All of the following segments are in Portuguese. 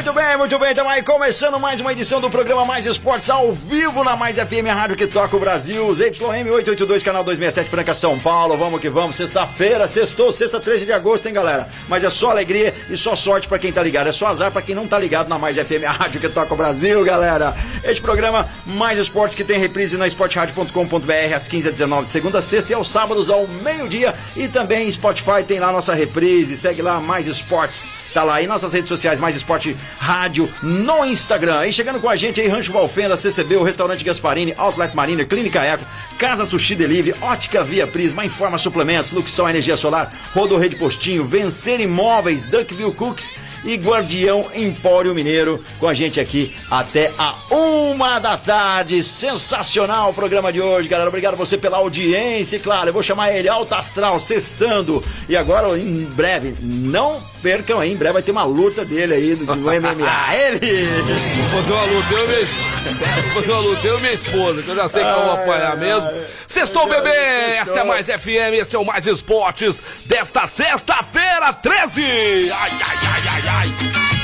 Muito bem, muito bem, estamos aí começando mais uma edição do programa Mais Esportes ao vivo na Mais FM, rádio que toca o Brasil, ZYM 882, canal 267, Franca, São Paulo. Vamos que vamos, sexta-feira, sextou, sexta 13 de agosto, hein, galera? Mas é só alegria e só sorte pra quem tá ligado, é só azar pra quem não tá ligado na Mais FM, rádio que toca o Brasil, galera. Este programa Mais Esportes que tem reprise na esportradio.com.br às 15 h 19 de segunda a sexta e aos sábados ao meio-dia e também Spotify tem lá nossa reprise, segue lá Mais Esportes, tá lá e nossas redes sociais Mais Esporte Rádio no Instagram. E chegando com a gente aí, Rancho Valfenda, CCB, o Restaurante Gasparini, Outlet Marina, Clínica Eco, Casa Sushi Delivery, Ótica Via Prisma, Informa Suplementos, Luxol Energia Solar, Rodo Rede Postinho, Vencer Imóveis, Duckville Cooks e Guardião Empório Mineiro com a gente aqui até a uma da tarde. Sensacional o programa de hoje, galera. Obrigado você pela audiência. E claro, eu vou chamar ele Alta Astral, sextando. E agora, em breve, não percam aí, em breve vai ter uma luta dele aí do, do MMA. ele! Vou fazer uma luta, eu minha, vou fazer uma luta, eu e minha esposa, que eu já sei que eu vou apanhar mesmo. Sextou, bebê! Esta é mais FM, esse é o Mais Esportes desta sexta-feira, 13! Ai, ai, ai, ai, ai!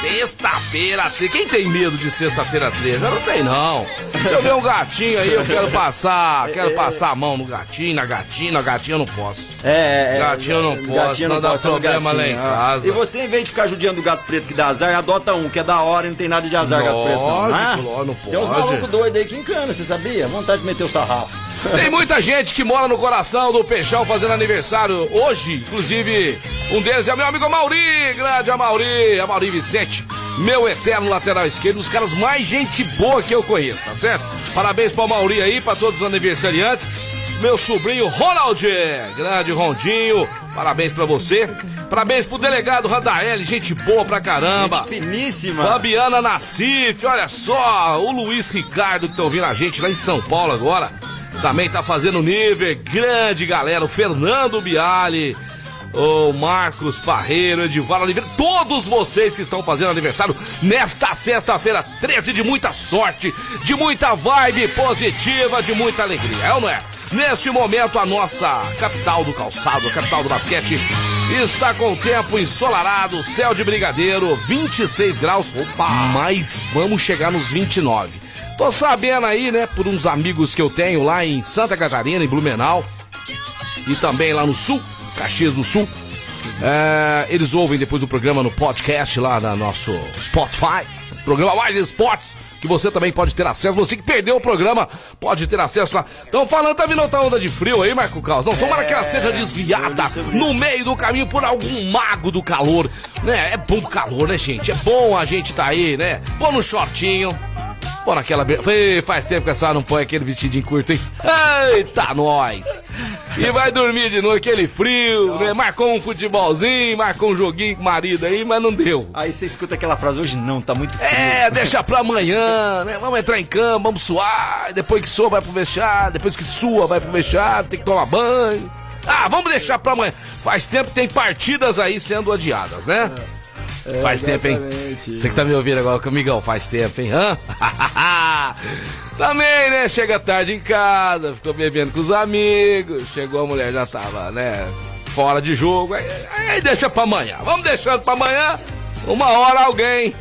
Sexta-feira 13. Quem tem medo de sexta-feira 13? Eu não tem, não. Se eu ver um gatinho aí, eu quero passar, quero passar a mão no gatinho, na gatinha, na gatinha eu não posso. É, é, Gatinho eu não posso, senão dá pode, só no problema lá em gatinho, casa. E você, em vez de ficar judiando o gato preto que dá azar, adota um, que é da hora e não tem nada de azar, gato preto, não. Lógico, né? lógico, não Tem uns pode. malucos doidos aí que encana, você sabia? Vontade de meter o sarrafo. Tem muita gente que mora no coração do Peixão fazendo aniversário hoje. Inclusive, um deles é meu amigo Mauri, grande Amauri, Amauri Vicente, meu eterno lateral esquerdo, um dos caras mais gente boa que eu conheço, tá certo? Parabéns pro Mauri aí, pra todos os aniversariantes. Meu sobrinho Ronald, grande Rondinho, parabéns pra você. Parabéns pro delegado Randaeli, gente boa pra caramba. Gente finíssima. Fabiana Nassif, olha só, o Luiz Ricardo que tá ouvindo a gente lá em São Paulo agora. Também tá fazendo nível, grande galera, o Fernando Biali, o Marcos Parreiro, Edivaldo Oliveira, todos vocês que estão fazendo aniversário nesta sexta-feira, 13 de muita sorte, de muita vibe positiva, de muita alegria, é ou não é? Neste momento, a nossa capital do calçado, a capital do basquete, está com tempo ensolarado, céu de brigadeiro, 26 graus, mas vamos chegar nos 29. Tô sabendo aí, né, por uns amigos que eu tenho lá em Santa Catarina, em Blumenau, e também lá no Sul, Caxias do Sul. É, eles ouvem depois do programa no podcast lá no nosso Spotify, programa Mais Esportes, que você também pode ter acesso. Você que perdeu o programa pode ter acesso lá. Estão falando, tá vindo outra onda de frio aí, Marco Caos? Não, tomara que ela seja desviada no meio do caminho por algum mago do calor, né? É bom o calor, né, gente? É bom a gente tá aí, né? Pô no shortinho, Pô, naquela. be- Ih, Faz tempo que essa não põe aquele vestidinho curto, hein? Eita, nós! E vai dormir de noite, aquele frio, né? Marcou um futebolzinho, marcou um joguinho com o marido aí, mas não deu. Aí você escuta aquela frase, hoje não, tá muito frio. É, deixa pra amanhã, né? Vamos entrar em cama, vamos suar. Depois que sua, vai pro vestiário. Depois que sua, vai pro vestiário. Tem que tomar banho. Ah, vamos deixar pra amanhã. Faz tempo que tem partidas aí sendo adiadas, né? Faz tempo, hein? Você que tá me ouvindo agora, amigão, faz tempo, hein? Hã? Também, né? Chega tarde em casa, ficou bebendo com os amigos. Chegou a mulher, já tava, né? Fora de jogo. Aí, aí deixa pra amanhã. Vamos deixando pra amanhã. Uma hora alguém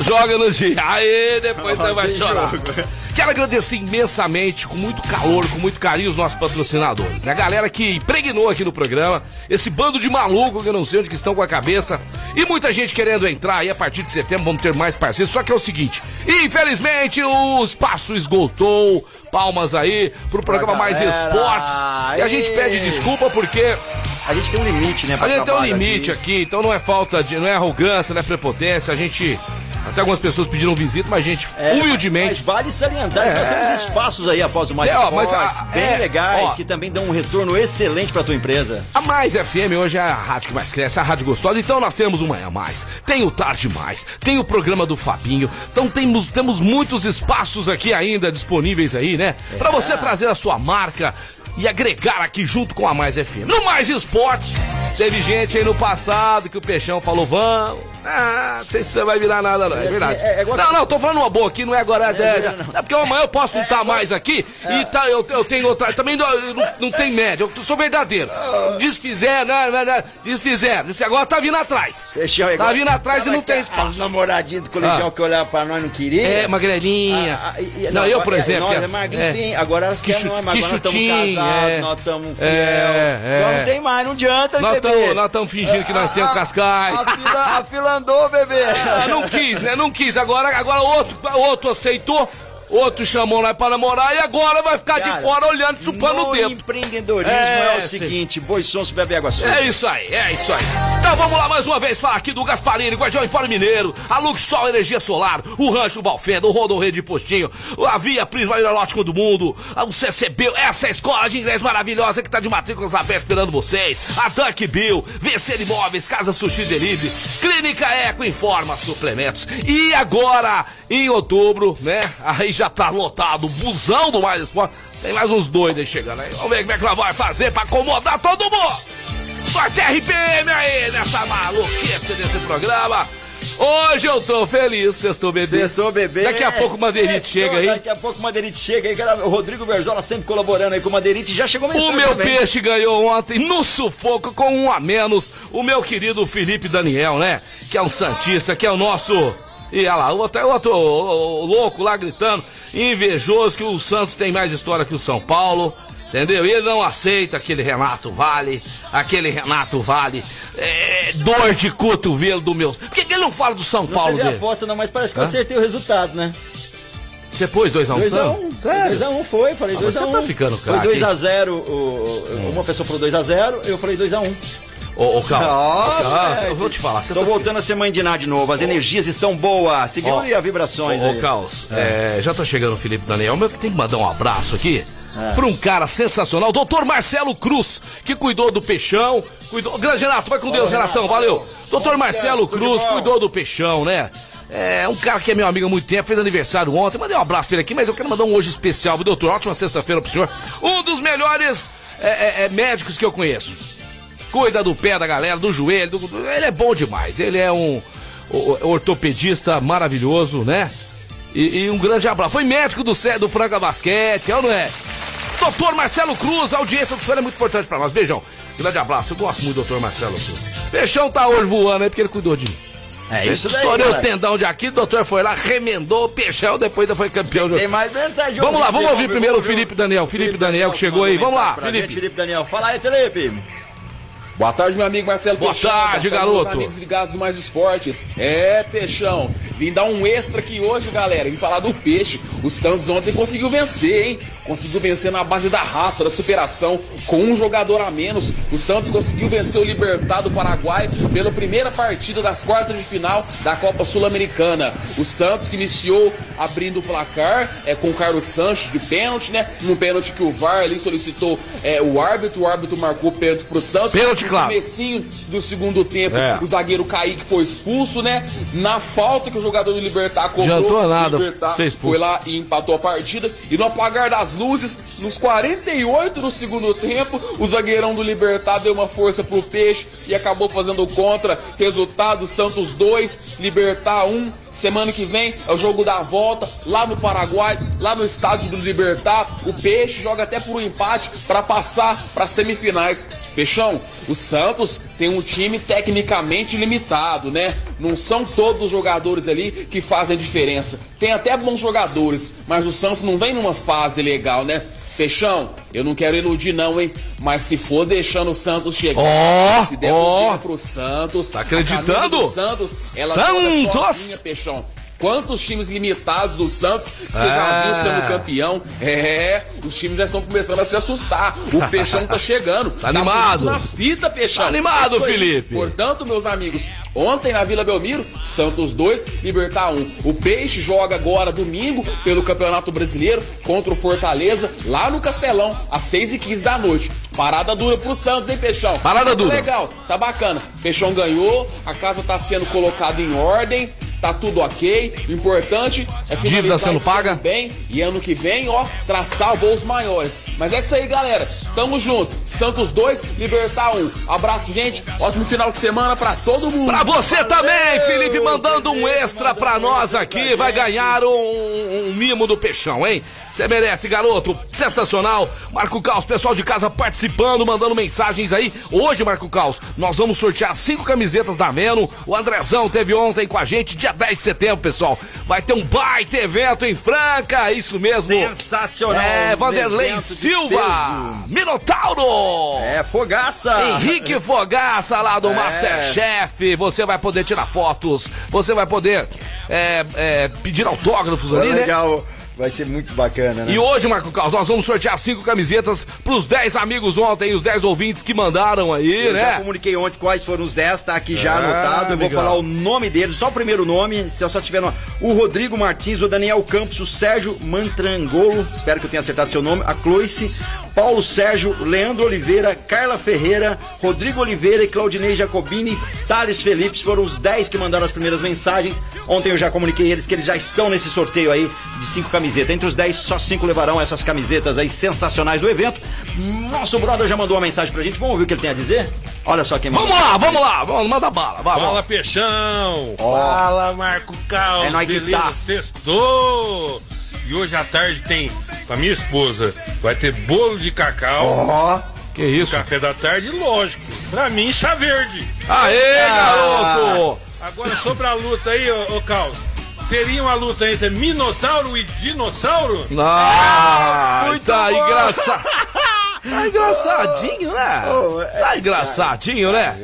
joga no dia. Aí depois você vai chorar. jogo. Quero agradecer imensamente, com muito calor, com muito carinho, os nossos patrocinadores. Né? A galera que impregnou aqui no programa, esse bando de maluco que eu não sei onde que estão com a cabeça. E muita gente querendo entrar e a partir de setembro vamos ter mais parceiros. Só que é o seguinte, infelizmente o espaço esgotou. Palmas aí pro programa Mais. Esportes. E a gente pede desculpa porque A gente tem um limite, né? a gente tem um limite aqui. então não é falta de. não é arrogância, não é prepotência. A gente Até algumas pessoas pediram visita, mas, gente, É, humildemente. Mas vale salientar nós É. temos espaços aí após o Mais É, Esportes, a- bem é, legais, ó. que também dão um retorno excelente pra tua empresa. A Mais FM hoje é a rádio que mais cresce, a rádio gostosa. Então nós temos o Manhã Mais, tem o Tarde Mais, tem o programa do Fabinho. Então temos, temos muitos espaços aqui ainda disponíveis aí, né? Pra você trazer a sua marca e agregar aqui junto com a Mais FM. No Mais Esportes, teve gente aí no passado que o Peixão falou, vamos. Ah, não sei se você vai virar nada, não. É verdade. é- é Não, não, tô falando uma boa aqui, não é agora. É, é, não, é porque amanhã eu posso não estar mais aqui e tá, eu, eu tenho outra. Também não, não, não tem média, eu sou verdadeiro. Desfizer, não, não, não, desfizer. Agora tá vindo atrás. Fechou, Tá igual- vindo atrás e não tem que As espaço. namoradinhas do colegial Ah. que olhavam pra nós não queriam. É, magrelinha. Ah, ah, e- não, eu, por exemplo. Nós é magrinho. Agora elas Que querem mas agora nós estamos chutinho, casados, nós estamos é. Então não tem mais, não adianta, Nós estamos fingindo que nós temos cascais. A fila, a fila andou, bebê. Ah, não quis, né? Não quis. Agora, agora outro, outro aceitou, outro chamou nós pra namorar e agora vai ficar Cara, de fora olhando, chupando o dedo. empreendedorismo É, é, o sim. seguinte, boi sonso bebe água suja. É isso aí, é isso aí. Então vamos lá mais uma vez falar aqui do Gasparini, Guardião Empório Mineiro, a Luxol Energia Solar, o Rancho Balfenda, o Rodo Rede Postinho, a Via Prisma Aerológico do Mundo, o CCB, essa escola de inglês maravilhosa que tá de matrículas abertas esperando vocês, a Duck Bill, Vencer Imóveis, Casa Sushi Delivery, Clínica Eco Informa Suplementos. E agora, em outubro, né, aí já tá lotado o busão do Mais Esporte, tem mais uns doidos aí chegando aí. Vamos ver como é que ela vai fazer pra acomodar todo mundo. Sorte RPM aí nessa maluquice desse programa. Hoje eu tô feliz, sextou bebê. Sextou, bebê. Daqui a pouco o Madeirite chega aí. Daqui a pouco o Madeirite chega aí. O Rodrigo Verzola sempre colaborando aí com o Madeirite. Já chegou O mensagem meu também. peixe ganhou ontem no sufoco com um a menos. O meu querido Felipe Daniel, né? Que é um Santista, que é o nosso. E olha lá, o outro, o outro o- o louco lá gritando, invejoso, que o Santos tem mais história que o São Paulo. Entendeu? E ele não aceita aquele Renato Vale, aquele Renato Vale, é, dor de cotovelo do meu. Por que, que ele não fala do São Não Paulo teve dele? aposta não, mas parece que eu acertei o resultado, né? Depois 2x1 2x1. Sério? 2x1 foi, falei Ah, você 2x1. tá ficando craque, Foi 2x0, o- uma pessoa falou 2x0, eu falei 2x1. Ô, ô, Carlos, Nossa, ô, Carlos, eu vou te falar. Tô tá voltando a ser mãe de Ná de novo, as energias estão boas. Segure as vibrações Ô, ô aí. Caos, é, já tá chegando o Felipe Daniel, mas eu tenho que mandar um abraço aqui É. pra um cara sensacional, doutor Marcelo Cruz, que cuidou do peixão, cuidou... Grande Renato, vai com Deus, Renatão, valeu. Doutor Marcelo Cruz cuidou do peixão, né? É um cara que é meu amigo há muito tempo, fez aniversário ontem. Mandei um abraço pra ele aqui, mas eu quero mandar um hoje especial, doutor? Ótima sexta-feira pro senhor. Um dos melhores é, é, é, médicos que eu conheço. Cuida do pé da galera, do joelho. do- ele é bom demais. Ele é um ortopedista maravilhoso, né? E, e um grande abraço. Foi médico do, do Franca Basquete, é ou não é? Doutor Marcelo Cruz, a audiência do senhor é muito importante pra nós. Beijão. Grande abraço. Eu gosto muito do doutor Marcelo Cruz. Peixão tá hoje voando aí porque ele cuidou de mim. É isso daí. Estourei o tendão de aqui, o doutor foi lá, remendou o peixão, depois ainda foi campeão. Tem mais mensagem. Vamos lá, vamos ouvir primeiro o Felipe Daniel. Felipe Daniel que chegou aí. Vamos lá, Felipe. gente, Felipe Daniel. Fala aí, Felipe. Boa tarde, meu amigo Marcelo Boa Peixão. tarde, Boa garoto. meus amigos ligados do Mais Esportes. É, Peixão. Vim dar um extra aqui hoje, galera. Vim falar do peixe. O Santos ontem conseguiu vencer, hein? Conseguiu vencer na base da raça, da superação, com um jogador a menos. O Santos conseguiu vencer o Libertado Paraguai pela primeira partida das quartas de final da Copa Sul-Americana. O Santos que iniciou abrindo o placar é, com o Carlos Sanches de pênalti, né? Um pênalti que o VAR ali solicitou é, o árbitro. O árbitro marcou o pênalti pro Santos. Pênalti, No claro. comecinho do segundo tempo, É. o zagueiro Kaique foi expulso, né? Na falta que o jogador do Libertar cobrou, Adiantou nada o Libertar foi lá e empatou a partida. E no apagar das luzes, nos 48 do segundo tempo, o zagueirão do Libertar deu uma força pro Peixe e acabou fazendo contra. Resultado, Santos 2, Libertar 1. Semana que vem é o jogo da volta lá no Paraguai, lá no estádio do Libertar. O Peixe joga até por um empate para passar para semifinais. Peixão, o Santos tem um time tecnicamente limitado, né? Não são todos os jogadores ali que fazem diferença. Tem até bons jogadores, mas o Santos não vem numa fase legal, né? Peixão, eu não quero iludir não, hein? Mas se for deixando o Santos chegar, Ó, se der bobeira pro Santos, Tá acreditando? do Santos, ela Santos! sozinha, Peixão. Quantos times limitados do Santos você já Ah. viu sendo campeão? É, os times já estão começando a se assustar. O Peixão tá chegando. Tá animado. muito Na fita, Peixão. Tá animado, Isso aí. Felipe. Portanto, meus amigos, Ontem na Vila Belmiro, Santos 2, Libertar 1. O Peixe joga agora domingo pelo Campeonato Brasileiro contra o Fortaleza, lá no Castelão, às 6h15 da noite. Parada dura pro Santos, hein, Peixão? Parada Mas tá dura. legal, tá bacana. Peixão ganhou, a casa tá sendo colocada em ordem. Tá tudo ok. O importante é Dívida finalizar sendo esse ano paga. bem e ano que vem, ó, traçar voos maiores. Mas é isso aí, galera. Tamo junto. Santos 2, Libertar 1. Abraço, gente. Ótimo final de semana pra todo mundo. Pra você também, Felipe, mandando um extra pra nós aqui. Vai ganhar um, um mimo do Peixão, hein? Você merece, garoto. Sensacional. Marco Caos, pessoal de casa participando, mandando mensagens aí. Hoje, Marco Caos, nós vamos sortear cinco camisetas da Meno. O Andrezão teve ontem com a gente, dia 10 de setembro, pessoal. Vai ter um baita evento em Franca, isso mesmo. Sensacional. É, Vanderlei Silva, Minotauro. É, fogaça. Henrique Fogaça lá do É. Masterchef. Você vai poder tirar fotos, você vai poder é, é, pedir autógrafos ali, né? Legal. Vai ser muito bacana, né? E hoje, Marco Carlos, nós vamos sortear cinco camisetas pros 10 amigos ontem, os 10 ouvintes que mandaram aí, Eu já né? comuniquei ontem quais foram os 10, tá aqui já Ah, anotado. Eu vou falar o nome deles, só o primeiro nome. Se eu só tiver no... O Rodrigo Martins, o Daniel Campos, o Sérgio Mantrangolo, espero que eu tenha acertado seu nome, a Cloice, Paulo Sérgio, Leandro Oliveira, Carla Ferreira, Rodrigo Oliveira e Claudinei Jacobini, Thales Felipe, foram os 10 que mandaram as primeiras mensagens. Ontem eu já comuniquei eles que eles já estão nesse sorteio aí de cinco camisetas. Entre os 10, só cinco levarão essas camisetas aí sensacionais do evento. Nosso brother já mandou uma mensagem pra gente, vamos ouvir o que ele tem a dizer? Olha só quem. Vamos lá, vamos lá, vamos, manda bala, vai, Fala, vai. Peixão! Ó. Fala, Marco Cal! É nóis que Beleza? tá. Sextou! E hoje à tarde tem, com a minha esposa, vai ter bolo de cacau, Ó, Que isso? café da tarde, lógico. Pra mim, chá verde. Aê, Ah. garoto! Agora, sobre a luta aí, ô, ô Cal, seria uma luta entre Minotauro e Dinossauro? Ah, Muito tá bom. engraçado. Tá engraçadinho, né? É- Tá engraçadinho, né?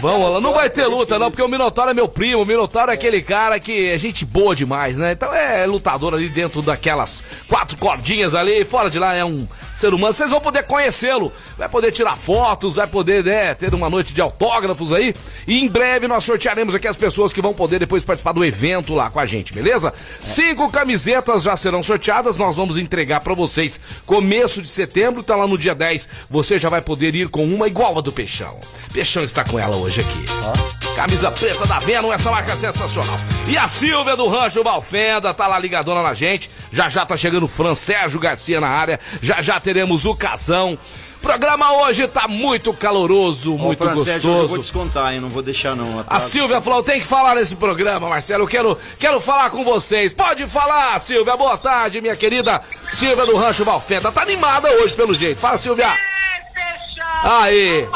Vamos lá, não vai ter luta não, porque o Minotauro é meu primo, o Minotauro é aquele cara que é gente boa demais, né? Então é lutador ali dentro daquelas quatro cordinhas ali, fora de lá é um ser humano. Vocês vão poder conhecê-lo, vai poder tirar fotos, vai poder, né, ter uma noite de autógrafos aí. E em breve nós sortearemos aqui as pessoas que vão poder depois participar do evento lá com a gente, beleza? Cinco camisetas já serão sorteadas, nós vamos entregar pra vocês começo de setembro, tá lá no dia 10, você já vai poder ir com uma igual a do Peixão. Peixão está com ela hoje aqui. Camisa preta da Venom, essa marca é sensacional. E a Silvia do Rancho Valfenda tá lá ligadona na gente. Já já tá chegando o Fran Sérgio Garcia na área. Já já teremos o Casão. Programa hoje tá muito caloroso, Ó, muito Fran Sérgio, hoje eu vou gostoso. descontar, hein? Não vou deixar não. A. Silvia falou, tem que falar nesse programa, Marcelo. Eu quero, quero falar com vocês. Pode falar, Silvia. Boa tarde, minha querida Silvia do Rancho Valfenda. Tá animada hoje, pelo jeito. Fala, Silvia. Fechado. Aí.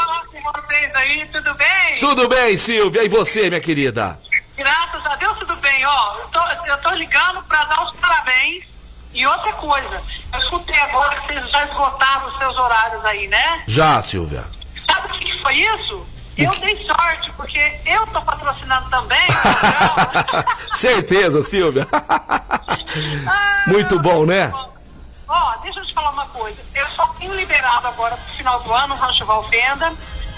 Vocês aí, tudo bem? Tudo bem, Silvia? E você, minha querida? Graças a Deus, tudo bem. Ó, eu tô, eu tô ligando pra dar os parabéns. E outra coisa, eu escutei agora que vocês já esgotaram os seus horários aí, né? Já, Silvia. Sabe o que foi isso? Eu dei sorte, porque eu tô patrocinando também. Certeza, Silvia. Ah, Muito bom, né? Ó, deixa eu te falar uma coisa. Eu só tenho liberado agora pro final do ano o Rancho Valfenda,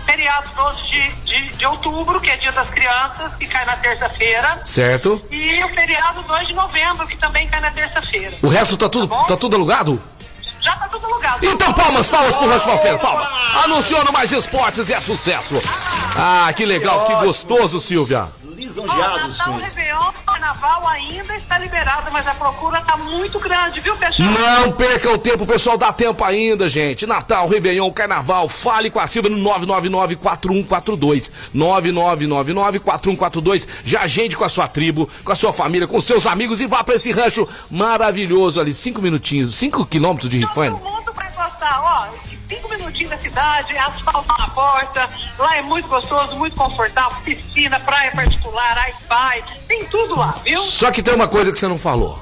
feriado 12 de, de, de outubro, que é dia das crianças, que cai na terça-feira. Certo. E o feriado 2 de novembro, que também cai na terça-feira. O resto tá tudo, Tá tá tudo alugado? Já tá tudo alugado. Então palmas, palmas pro Rancho Valfeira, palmas. Anunciando mais esportes e é sucesso. Ah, que legal, que gostoso, Silvia. Lisonjeados Natal, com isso. Réveillon, Carnaval ainda está liberado, mas a procura tá muito grande, viu, pessoal? Não perca o tempo, pessoal, dá tempo ainda, gente. Natal, Réveillon, Carnaval, fale com a Silvia no 999-4142. 9999-4142. Já agende com a sua tribo, com a sua família, com seus amigos e vá pra esse rancho maravilhoso ali. Cinco minutinhos, cinco quilômetros de rifane. Todo mundo vai gostar, ó. Cinco minutinhos da cidade, asfalto na porta. Lá é muito gostoso, muito confortável. Piscina, praia particular, Wi-Fi. Tem tudo lá, viu? Só que tem uma coisa que você não falou.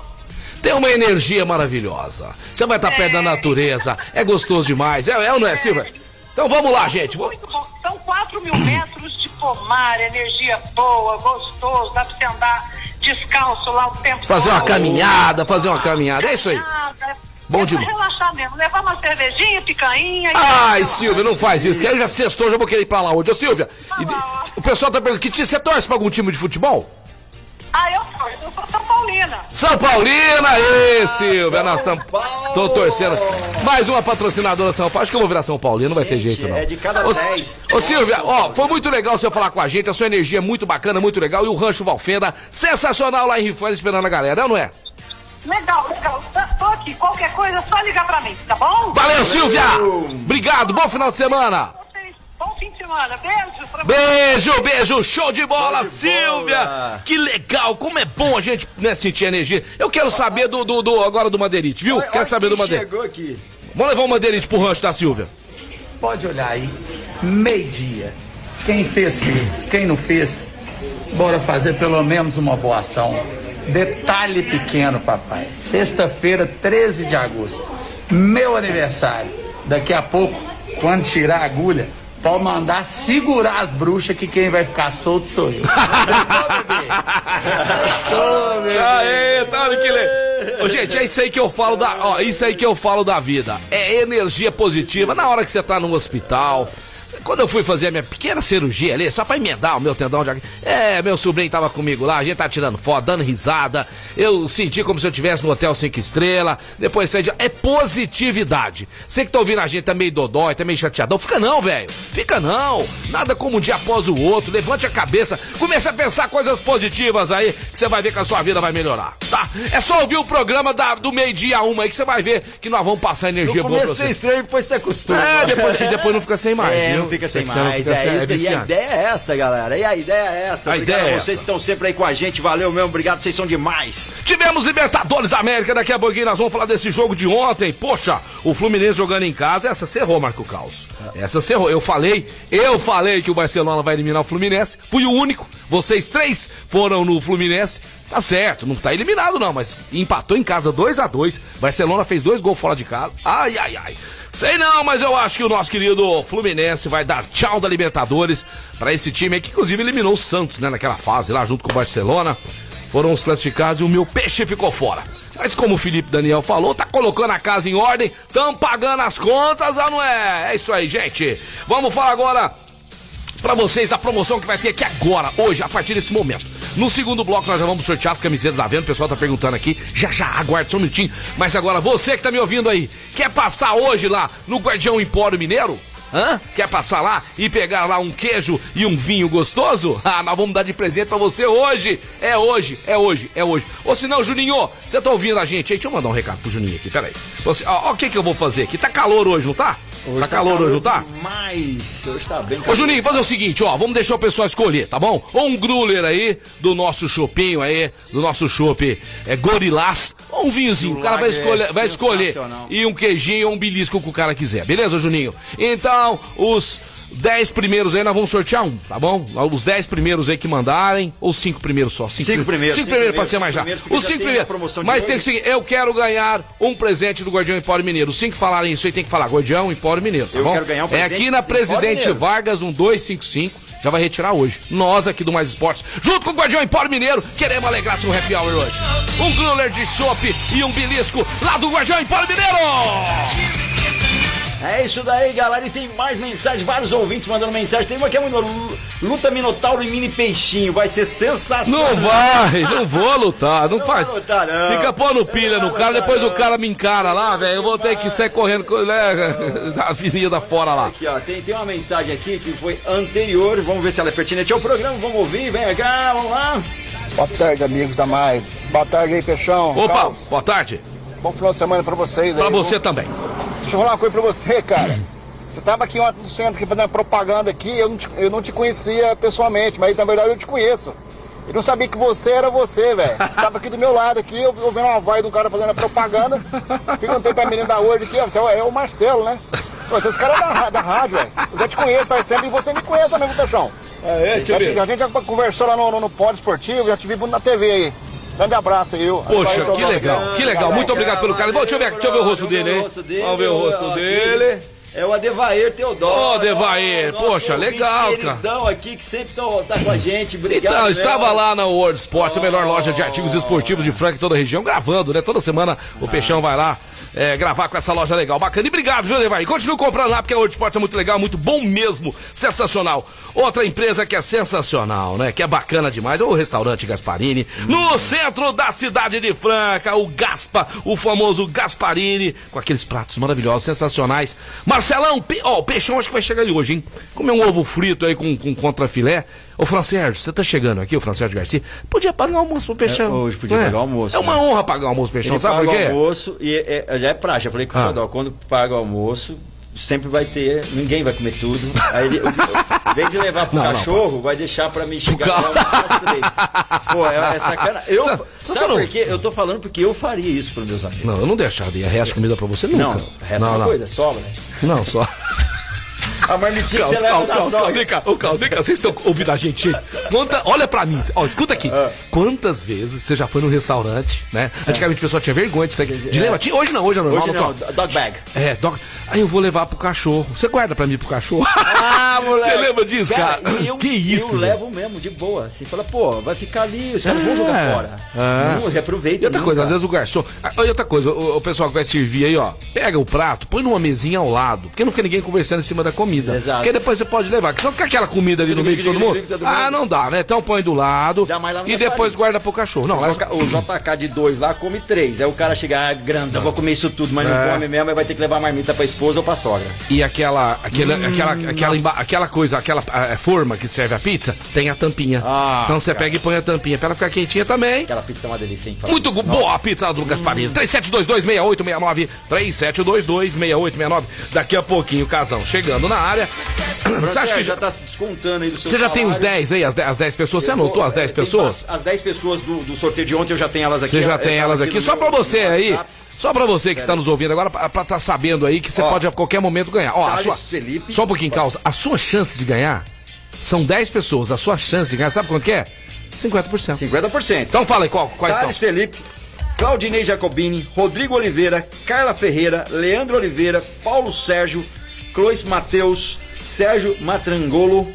Tem uma energia maravilhosa. Você vai estar perto da natureza. É gostoso demais. É, é ou não é, Silvia? Então vamos lá, gente. Muito bom. São 4 mil metros de pomar, energia boa, gostoso. Dá pra você andar descalço lá o tempo Fazer uma caminhada, fazer uma caminhada. É isso aí. Caminhada. Bom demais. relaxar mesmo. Levar uma cervejinha, picanha. e- Ai, Silvia, não faz isso, que aí já sextou, já vou querer ir pra lá hoje. Ô, Silvia, e de- o pessoal tá perguntando, que você torce pra algum time de futebol? Ah, eu sou, eu sou São Paulina. São Paulina, aí, Silvia, nós estamos. Tô torcendo. Mais uma patrocinadora São Paulo. Acho que eu vou virar São Paulino, não vai ter Gente, jeito, não. é de cada Ô, 10. Ô, Silvia, ó, foi muito legal você falar com a gente. A sua energia é muito bacana, muito legal. E o Rancho Valfenda, sensacional lá em Rifões esperando a galera, é ou não é? Legal, legal. Tá- Tô aqui. Qualquer coisa, é só ligar pra mim, tá bom? Valeu, Silvia! Obrigado, bom final de semana! Bom fim de semana. Beijo pra Beijo, beijo, show de bola, Show de Silvia! bola. Que legal, como é bom a gente né, sentir energia. Eu quero saber do, do, do- agora do Madeirite, viu? Olha- Quero olha saber do Madeirite. chegou aqui. Vamos levar o Madeirite pro rancho da Silvia. Pode olhar aí, meio-dia. Quem fez, fez. Quem não fez, bora fazer pelo menos uma boa ação. Detalhe pequeno, papai. Sexta-feira, 13 de agosto. Meu aniversário. Daqui a pouco, quando tirar a agulha, pode mandar segurar as bruxas que quem vai ficar solto sou eu. Sextou, bebê? Sextou, bebê? Aê, tá. Ô, gente, é isso aí que eu falo da. Ó, isso aí que eu falo da vida. É energia positiva. Na hora que você tá no hospital. Quando eu fui fazer a minha pequena cirurgia ali, só pra emendar o meu tendão de É, meu sobrinho tava comigo lá, a gente tá tirando foto, dando risada. Eu senti como se eu estivesse no Hotel 5 Estrelas. Depois saí de... É positividade. Você que tá ouvindo a gente tá meio dodói, tá meio chateadão. Fica não, velho. Fica não. Nada como um dia após o outro. Levante a cabeça. Comece a pensar coisas positivas aí, que você vai ver que a sua vida vai melhorar, tá? É só ouvir o programa da- do meio-dia a uma aí que você vai ver que nós vamos passar energia No boa pra começo é você. estranho, depois você acostuma. É, depois, e depois não fica sem mais. É, viu? Fica sem mais. fica é sem- isso daí. E a ideia é essa, galera. E a ideia é essa. A Obrigado ideia é vocês que estão sempre aí com a gente. Valeu mesmo, obrigado, vocês são demais. Tivemos Libertadores da América, daqui a pouquinho nós vamos falar desse jogo de ontem. Poxa, o Fluminense jogando em casa, essa cerrou, Marco Caos. Essa cerrou. Eu falei, eu falei que o Barcelona vai eliminar o Fluminense. Fui o único. Vocês três foram no Fluminense. Tá certo, não tá eliminado não, mas empatou em casa 2 a 2 Barcelona fez dois gols fora de casa. Ai, ai, ai. Sei não, mas eu acho que o nosso querido Fluminense vai dar tchau da Libertadores pra esse time aí, que inclusive eliminou o Santos, né, naquela fase lá junto com o Barcelona. Foram os classificados e o meu peixe ficou fora. Mas como o Felipe Daniel falou, tá colocando a casa em ordem, tão pagando as contas, ou não é? É isso aí, gente. Vamos falar agora pra vocês da promoção que vai ter aqui agora, hoje, a partir desse momento. No segundo bloco nós já vamos sortear as camisetas da venda, o pessoal tá perguntando aqui, já já, aguarde só um minutinho. Mas agora, você que tá me ouvindo aí, quer passar hoje lá no Guardião Empório Mineiro? Hã? Quer passar lá e pegar lá um queijo e um vinho gostoso? Ah, nós vamos dar de presente pra você hoje. É hoje, é hoje, é hoje. Ou se não, Juninho, você tá ouvindo a gente aí? Deixa eu mandar um recado pro Juninho aqui, peraí. Você, ó, o que que eu vou fazer aqui? Tá calor hoje, não tá? Tá calor hoje, não tá? Mas hoje tá bem Ô Juninho, fazer o seguinte, ó, vamos deixar o pessoal escolher, tá bom? Ou um gruler aí, do nosso chopinho aí, do nosso chopp é, Gorilás, ou um vinhozinho, o cara vai é escolher, vai escolher, e um queijinho ou um belisco que o cara quiser, beleza, Juninho? Então, os 10 primeiros aí, nós vamos sortear um, tá bom? Os 10 primeiros aí que mandarem, ou cinco primeiros só? Cinco pri- primeiros, Cinco primeiros pra primeiros, ser mais já. primeiros, Os já cinco tem a primeiros. promoção de Mas tem que seguir, eu quero ganhar um presente do Guardião Empório Mineiro. Os cinco que falarem isso aí tem que falar Guardião Empório Mineiro, tá Eu bom? quero ganhar um É presente aqui na Presidente. Vargas 1255. Já vai retirar hoje. Nós aqui do Mais Esportes, junto com o Guardião Empório Mineiro, queremos alegrar seu happy hour hoje. Um griller de chopp e um belisco lá do Guardião Empório Mineiro! É isso daí, galera. E tem mais mensagens, vários ouvintes mandando mensagem. Tem uma que é muito. Luta Minotauro e Mini Peixinho. Vai ser sensacional. Não vai, não vou lutar, não, Não faz. lutar, não. Fica pondo pilha no cara, lutar, depois não. o cara me encara lá, velho. Eu vou ter que sair correndo com- né, da avenida fora lá. Aqui, ó, tem, tem uma mensagem aqui que foi anterior. Vamos ver se ela é pertinente ao programa. Vamos ouvir. Vem cá, vamos lá. Boa tarde, amigos da Mais. Boa tarde aí, Peixão. Opa, Carlos. boa tarde. Bom final de semana pra vocês Pra aí. você também. Deixa eu falar uma coisa pra você, cara. Você tava aqui ontem no centro aqui fazendo propaganda aqui, eu não, te, eu não te conhecia pessoalmente, mas na verdade eu te conheço. Eu não sabia que você era você, velho. Você tava aqui do meu lado aqui, eu vendo uma voz de um cara fazendo a propaganda. Perguntei pra menina da Word aqui, ó, você é o Marcelo, né? Pô, esse cara é da, da rádio, velho. Eu já te conheço faz tempo e você me conhece viu, Peixão? É, A gente, a gente já conversou lá no, no, no pódio esportivo, já te vi na TV aí. Grande abraço aí, viu? Poxa, que legal, obrigado. que legal. Muito obrigado pelo cara. Deixa eu ver, deixa eu ver o rosto dele, hein? Vamos ver o rosto dele. É o Adevair Teodoro. Ô, Adevair, Nosso poxa, legal, cara. aqui que sempre tá, tá com a gente. Obrigado. Então, mesmo. estava lá na World Sports, a melhor loja de artigos esportivos de Franca e toda a região, gravando, né? Toda semana o Peixão vai lá é, gravar com essa loja legal, bacana. E obrigado, viu, Levar? E continue comprando lá, porque a World Sports é muito legal, muito bom mesmo, sensacional. Outra empresa que é sensacional, né? Que é bacana demais, é o restaurante Gasparini, no centro da cidade de Franca, o Gaspa, o famoso Gasparini, com aqueles pratos maravilhosos, sensacionais. Marcelão, pe... ó, o peixão acho que vai chegar aí hoje, hein? Comer um ovo frito aí com, com contrafilé. Ô, Francérgio, você tá chegando aqui, o Francérgio Garcia? Podia pagar o almoço pro peixão. É, hoje podia Não pagar o almoço, É uma né? honra pagar o almoço pro peixão, Ele sabe por quê? o almoço e é, é- já é praxe. Eu falei com o Ah. Xodó, quando paga o almoço, sempre vai ter, ninguém vai comer tudo. Aí ele, em vez de levar pro Não, não, cachorro, vai deixar pra mim chegar lá às três. Pô, é, é sacana. Eu, Sa- sa- sabe não- por quê? Eu tô falando porque eu faria isso pros meus amigos. Não, eu não deixaria resto comida pra você nunca. Não, resta não, uma não. coisa, sobra. né? Não, só. A marmitinha Caos, você Caos, sogra. Caos, vem cá, ô, Caos, vem cá, vocês estão ouvindo a gente? Conta, olha pra mim, ó, escuta aqui. Ah. Quantas vezes você já foi no restaurante, né? Antigamente a pessoa tinha vergonha de sair. De levar, hoje não, hoje é normal. Hoje não, dog bag. É, dog. Aí eu vou levar pro cachorro. Você guarda pra mim pro cachorro? Ah, moleque. Você lembra disso, cara? e eu, que isso? Eu velho? levo mesmo, de boa. Você fala, pô, vai ficar ali, os caras não vão É. jogar fora. É. Não, reaproveita. E outra coisa, nunca. às vezes o garçom. Ah, E outra coisa, o, o pessoal que vai servir aí, ó, pega o prato, põe numa mesinha ao lado, porque não fica ninguém conversando em cima da comida. Exato. Porque depois você pode levar, porque senão fica aquela comida ali no meio de todo mundo. Ah, não dá, né? Então põe do lado e depois guarda pro cachorro. Não, O JK de dois lá come três. Aí o cara chegar ah, grande, eu vou comer isso tudo, mas É. não come mesmo, vai ter que levar a marmita pra esposa ou pra sogra. E aquela, aquela, Hum, aquela, aquela, coisa, aquela ah, forma que serve a pizza, tem a tampinha. Ah, então você pega e põe a tampinha pra ela ficar quentinha também. Aquela pizza é uma delícia, hein? Muito boa a pizza do Gasparini. 37226869. 37226869. Daqui a pouquinho, casão chegando na área. Você acha que já tá se descontando aí do seu você já tem os salário. 10 aí, as 10, as 10 pessoas? Você anotou as 10 é, pessoas? As 10 pessoas do, do sorteio de ontem, eu já tenho elas aqui. Você já Eu- tem eu elas aqui. Só pra você aí. Só pra você que está nos ouvindo agora, pra estar sabendo aí que você Ó, pode a qualquer momento ganhar. Ó, Thales sua, Felipe. Só um pouquinho, causa. A sua chance de ganhar são 10 pessoas. A sua chance de ganhar, sabe quanto que é? 50%. 50%. Então fala aí qual, quais Thales são. Felipe, Claudinei Jacobini, Rodrigo Oliveira, Carla Ferreira, Leandro Oliveira, Paulo Sérgio, Clois Mateus, Sérgio Matrangolo,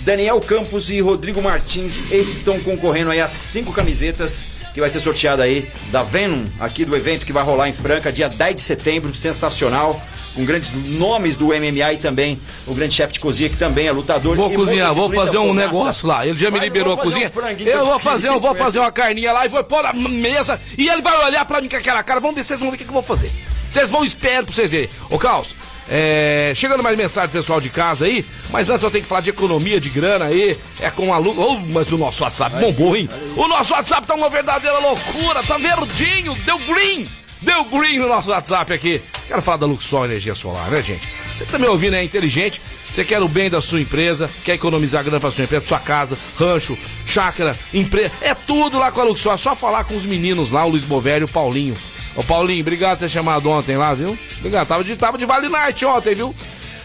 Daniel Campos e Rodrigo Martins. Esses estão concorrendo aí a cinco camisetas que vai ser sorteada aí da Venom, aqui do evento que vai rolar em Franca, dia 10 de setembro. Sensacional. Com grandes nomes do MMA e também o grande chefe de cozinha, que também é lutador. Vou cozinhar, vou fazer um fumaça. negócio lá. Ele já me liberou a cozinha. um eu vou fazer, eu vou fazer uma carninha lá e vou pôr na mesa. E ele vai olhar pra mim com aquela cara. Vamos ver se vocês vão ver o que, que eu vou fazer. Vocês vão esperar pra vocês verem. Ô, Caos, é, chegando mais mensagem pessoal de casa aí, mas antes eu tenho que falar de economia, de grana aí. É com a Lu. Oh, mas o nosso WhatsApp bombou, hein? O nosso WhatsApp tá uma verdadeira loucura, tá verdinho, deu green. Deu green no nosso WhatsApp aqui. Quero falar da Luxol Energia Solar, né, gente? Você que tá me ouvindo é inteligente, você quer o bem da sua empresa, quer economizar grana pra sua empresa, sua casa, rancho, chácara, empresa, é tudo lá com a Luxol. É só falar com os meninos lá, o Luiz Bovério e o Paulinho. Ô Paulinho, obrigado por ter chamado ontem lá, viu? Obrigado, tava de, tava de Vale Night ontem, viu?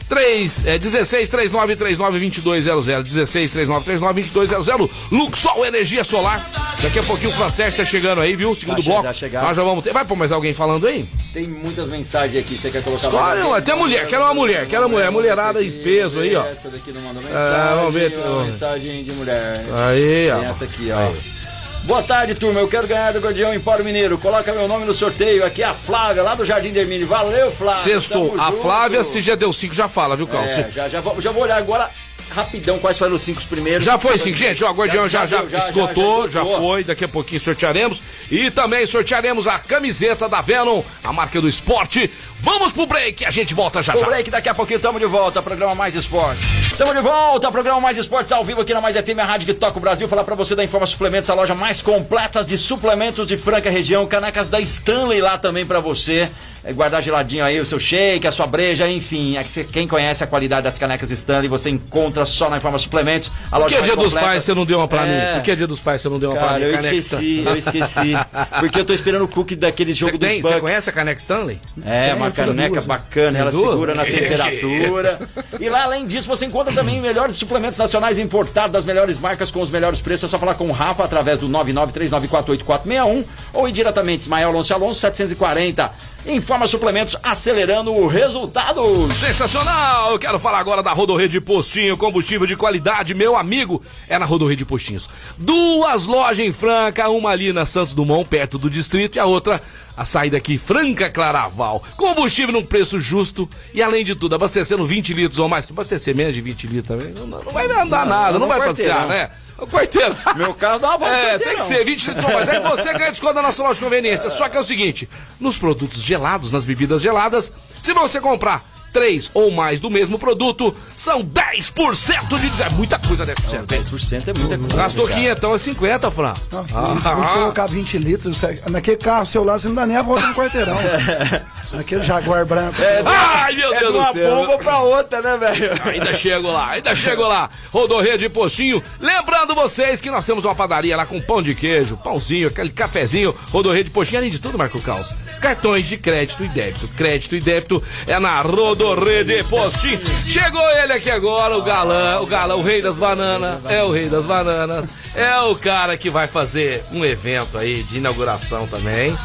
3, é, 16 39 39 2200 16 39 39 2200 Luxol Energia Solar. Daqui a pouquinho o Francesc tá chegando aí, viu? Segundo Tá bloco. já chegaram. Nós já vamos ter. Vai pôr mais alguém falando aí? Tem muitas mensagens aqui, você quer colocar Olha, mais? até mulher, quero uma mulher, quero uma mulher, mulherada em peso aí, ó. Essa daqui não mandou É, mensagem. vamos ver, Uma mensagem de mulher. Aí, Tem ó. essa aqui, ó. Boa tarde, turma. Eu quero ganhar do Guardião Empório Mineiro. Coloca meu nome no sorteio. Aqui é a Flávia, lá do Jardim Dermini. Valeu, Flávia. Sextou. Tamo A junto. Flávia, se já deu 5, já fala, viu, Carlos? É, já, já, vou, já vou olhar agora rapidão quais foram os cinco primeiros. Já foi sim, gente. Ó, o Guardião já, já, esgotou, já, esgotou. foi. Daqui a pouquinho sortearemos. E também sortearemos a camiseta da Venom, a marca do esporte. Vamos pro break, a gente volta já O já. break, daqui a pouquinho tamo de volta, programa Mais Esporte. Tamo de volta, programa Mais Esportes ao vivo aqui na Mais FM, a rádio que toca o Brasil. Falar pra você da Informa Suplementos, a loja mais completa de suplementos de Franca região. Canecas da Stanley lá também pra você. É, guardar geladinho aí o seu shake, a sua breja, enfim. É que quem conhece a qualidade das canecas Stanley, você encontra só na Informa Suplementos. A Por loja que mais dia dos completa. pais você não deu uma pra É. mim? Por que dia dos pais você não deu uma pra Cara, mim? eu Caneca esqueci, Stanley. eu esqueci. Porque eu tô esperando o cookie daquele jogo Você, dos conhece a Caneca Stanley? É, uma caneca duas, né? bacana, ela segura na Que- temperatura. E lá, além disso, você encontra também melhores suplementos nacionais importados das melhores marcas com os melhores preços. É só falar com o Rafa através do 993948461 ou ir diretamente Ismael Alonso Alonso 740. Informa Suplementos acelerando o resultado. Sensacional! Eu quero falar agora da Rodorrede Postinho, combustível de qualidade, meu amigo, é na Rodorrede Postinhos. Duas lojas em Franca, uma ali na Santos Dumont, perto do distrito, e a outra a saída aqui, Franca Claraval. Combustível num preço justo e, além de tudo, abastecendo 20 litros ou mais. Se abastecer menos de 20 litros também, não, não vai andar nada, não, vai passear, né? O quarteirão. Meu carro dá uma volta. É, tem que ser 20 litros ou mais. Aí você ganha desconto da nossa loja de conveniência. Só que é o seguinte: nos produtos gelados, nas bebidas geladas, se você comprar três ou mais do mesmo produto, são 10% de desconto. É muita coisa 10%. 10% é muita coisa. Gastou 500, então é 50, Fran. Nossa, ah, se a gente colocar 20 litros, você- naquele carro celular você não dá nem a volta no quarteirão. Naquele Jaguar branco. Ai, meu É Deus de uma do céu. bomba pra outra, né, velho? Ainda chego lá, ainda chego lá. Rodorreia de Postinho. Lembrando vocês que nós temos uma padaria lá com pão de queijo, pãozinho, aquele cafezinho. Rodorreia de Postinho. Além de tudo, Marco Caos. Cartões de crédito e débito. Crédito e débito é na Rodorreia de Postinho. Chegou ele aqui agora, o galã, o galã, o rei das bananas. É o rei das bananas. É o cara que vai fazer um evento aí de inauguração também.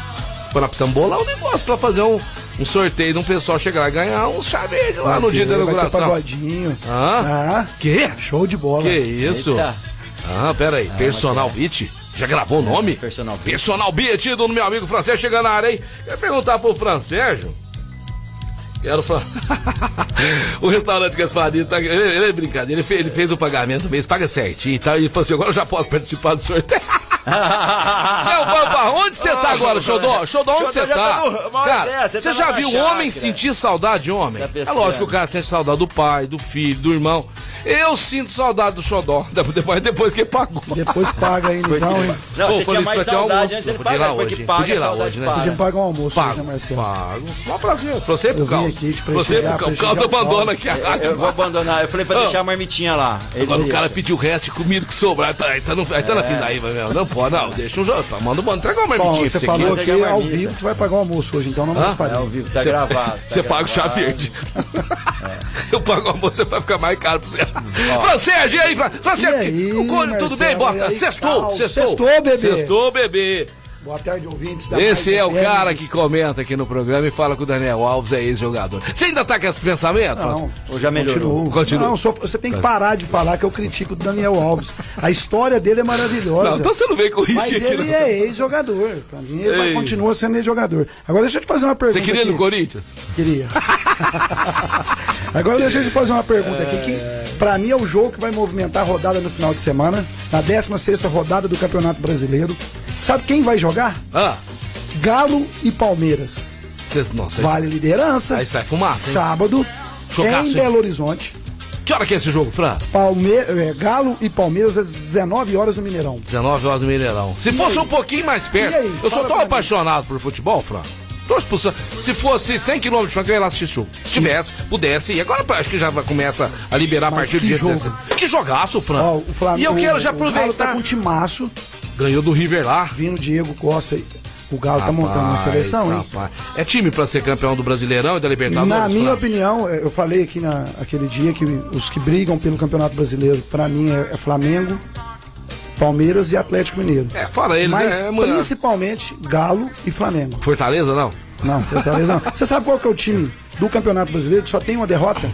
Pô, nós precisamos bolar um negócio pra fazer um, um sorteio de um pessoal chegar lá e ganhar um chaveiro lá no dia da Vai ter inauguração. pagodinho. Hã? Ah, Que? show de bola. Que isso? Eita. Ah, pera aí. Personal Beat? Já gravou o nome? Personal Beat. Personal Beat do meu amigo francês chegando na área aí. Quer perguntar pro Francérgio? Quero falar. o restaurante Gasparinho tá. Ele, ele é brincadeira, ele fez, ele fez o pagamento mesmo, paga certinho e tal. E ele falou assim: agora eu já posso participar do sorteio. Seu Pampa, onde você tá agora, Xodó? Xodó, onde você tá? tá uma hora Cara, você tá já viu homem sentir saudade de homem? Tá É lógico que o cara sente saudade do pai, do filho, do irmão. Eu sinto saudade do Xodó. Depois, depois que pagou. Depois paga ainda então, hein? Não, Pô, você por tinha isso mais um saudade almoço. antes dele Podia ir lá pagar, depois hoje, que paga, Podia ir lá hoje, né? para. Podia pagar um almoço hoje, né, Pago, Marcelo? pago. Só pra você, pra você Eu pro vim caos. aqui te Pra você prestigiar, pro caos. O prestigiar caos o abandona aqui a rádio. Eu vou abandonar. Eu falei pra deixar a marmitinha lá. Agora o cara pediu resto de comida que sobrar. Tá, aí tá, no, aí tá na pindaíba mesmo. Não pode, não. Deixa um jogo. Tá, manda, manda. Entrega uma marmitinha você pra você falou a ao vivo que vai pagar o almoço hoje, então não vamos É fazer. ao vivo, tá gravado. tá Você paga o chá verde. Eu pago o almoço, você vai ficar mais caro pra você. Francês, e aí, Fran- Francês? E aí, o Cone, tudo Marcelo, bem, Bota? aí, Sextou, sextou. Sextou, bebê. Sextou, bebê. Boa tarde, ouvintes da Esse é o FM. cara que comenta aqui no programa e fala que o Daniel Alves é ex-jogador. Você ainda tá com esse pensamento? Não, Ou já melhorou? Continuo. Continua. Não, só- você tem que parar de falar que eu critico o Daniel Alves. A história dele é maravilhosa. Não, então você não vem corrigir Mas aqui, ele não. é ex-jogador. Pra mim, ele Ei. continua sendo ex-jogador. Agora deixa eu te fazer uma pergunta. Você queria aqui. no Corinthians? Queria. Agora deixa eu te fazer uma pergunta aqui que pra mim é o jogo que vai movimentar a rodada no final de semana, na 16ª rodada do Campeonato Brasileiro. Sabe quem vai jogar? Ah, Galo e Palmeiras. cê, nossa, Vale liderança. aí sai fumaça, hein? Sábado Jogaço, em hein? Belo Horizonte. Que hora que é esse jogo, Fran? Palme é, Galo e Palmeiras às 19 horas no Mineirão. 19 horas do Mineirão. Se fosse aí? um pouquinho mais perto. E aí? Eu sou tão pra mim. apaixonado por futebol, Fran. Torço Se fosse 100 km de Franca, eu ia lá assistir jogo. Se tivesse, pudesse. E agora acho que já começa a liberar a Mas partir do dia jogo. 16. Que jogaço, Fran. Ó, o Flamengo, e eu quero já o Galo tá aproveitar. com um timaço, Ganhou do River lá. vindo Diego Costa. O Galo tá montando uma Rapaz, seleção, hein? rapaz. É time pra ser campeão do Brasileirão e da Libertadores? Na minha opinião, é, eu falei aqui na, aquele dia que os que brigam pelo Campeonato Brasileiro, pra mim, é, é Flamengo, Palmeiras e Atlético Mineiro. É, fora eles, Mas é, mulher. principalmente Galo e Flamengo. Fortaleza, não? Não, Fortaleza não. Você sabe qual que é o time do Campeonato Brasileiro que só tem uma derrota?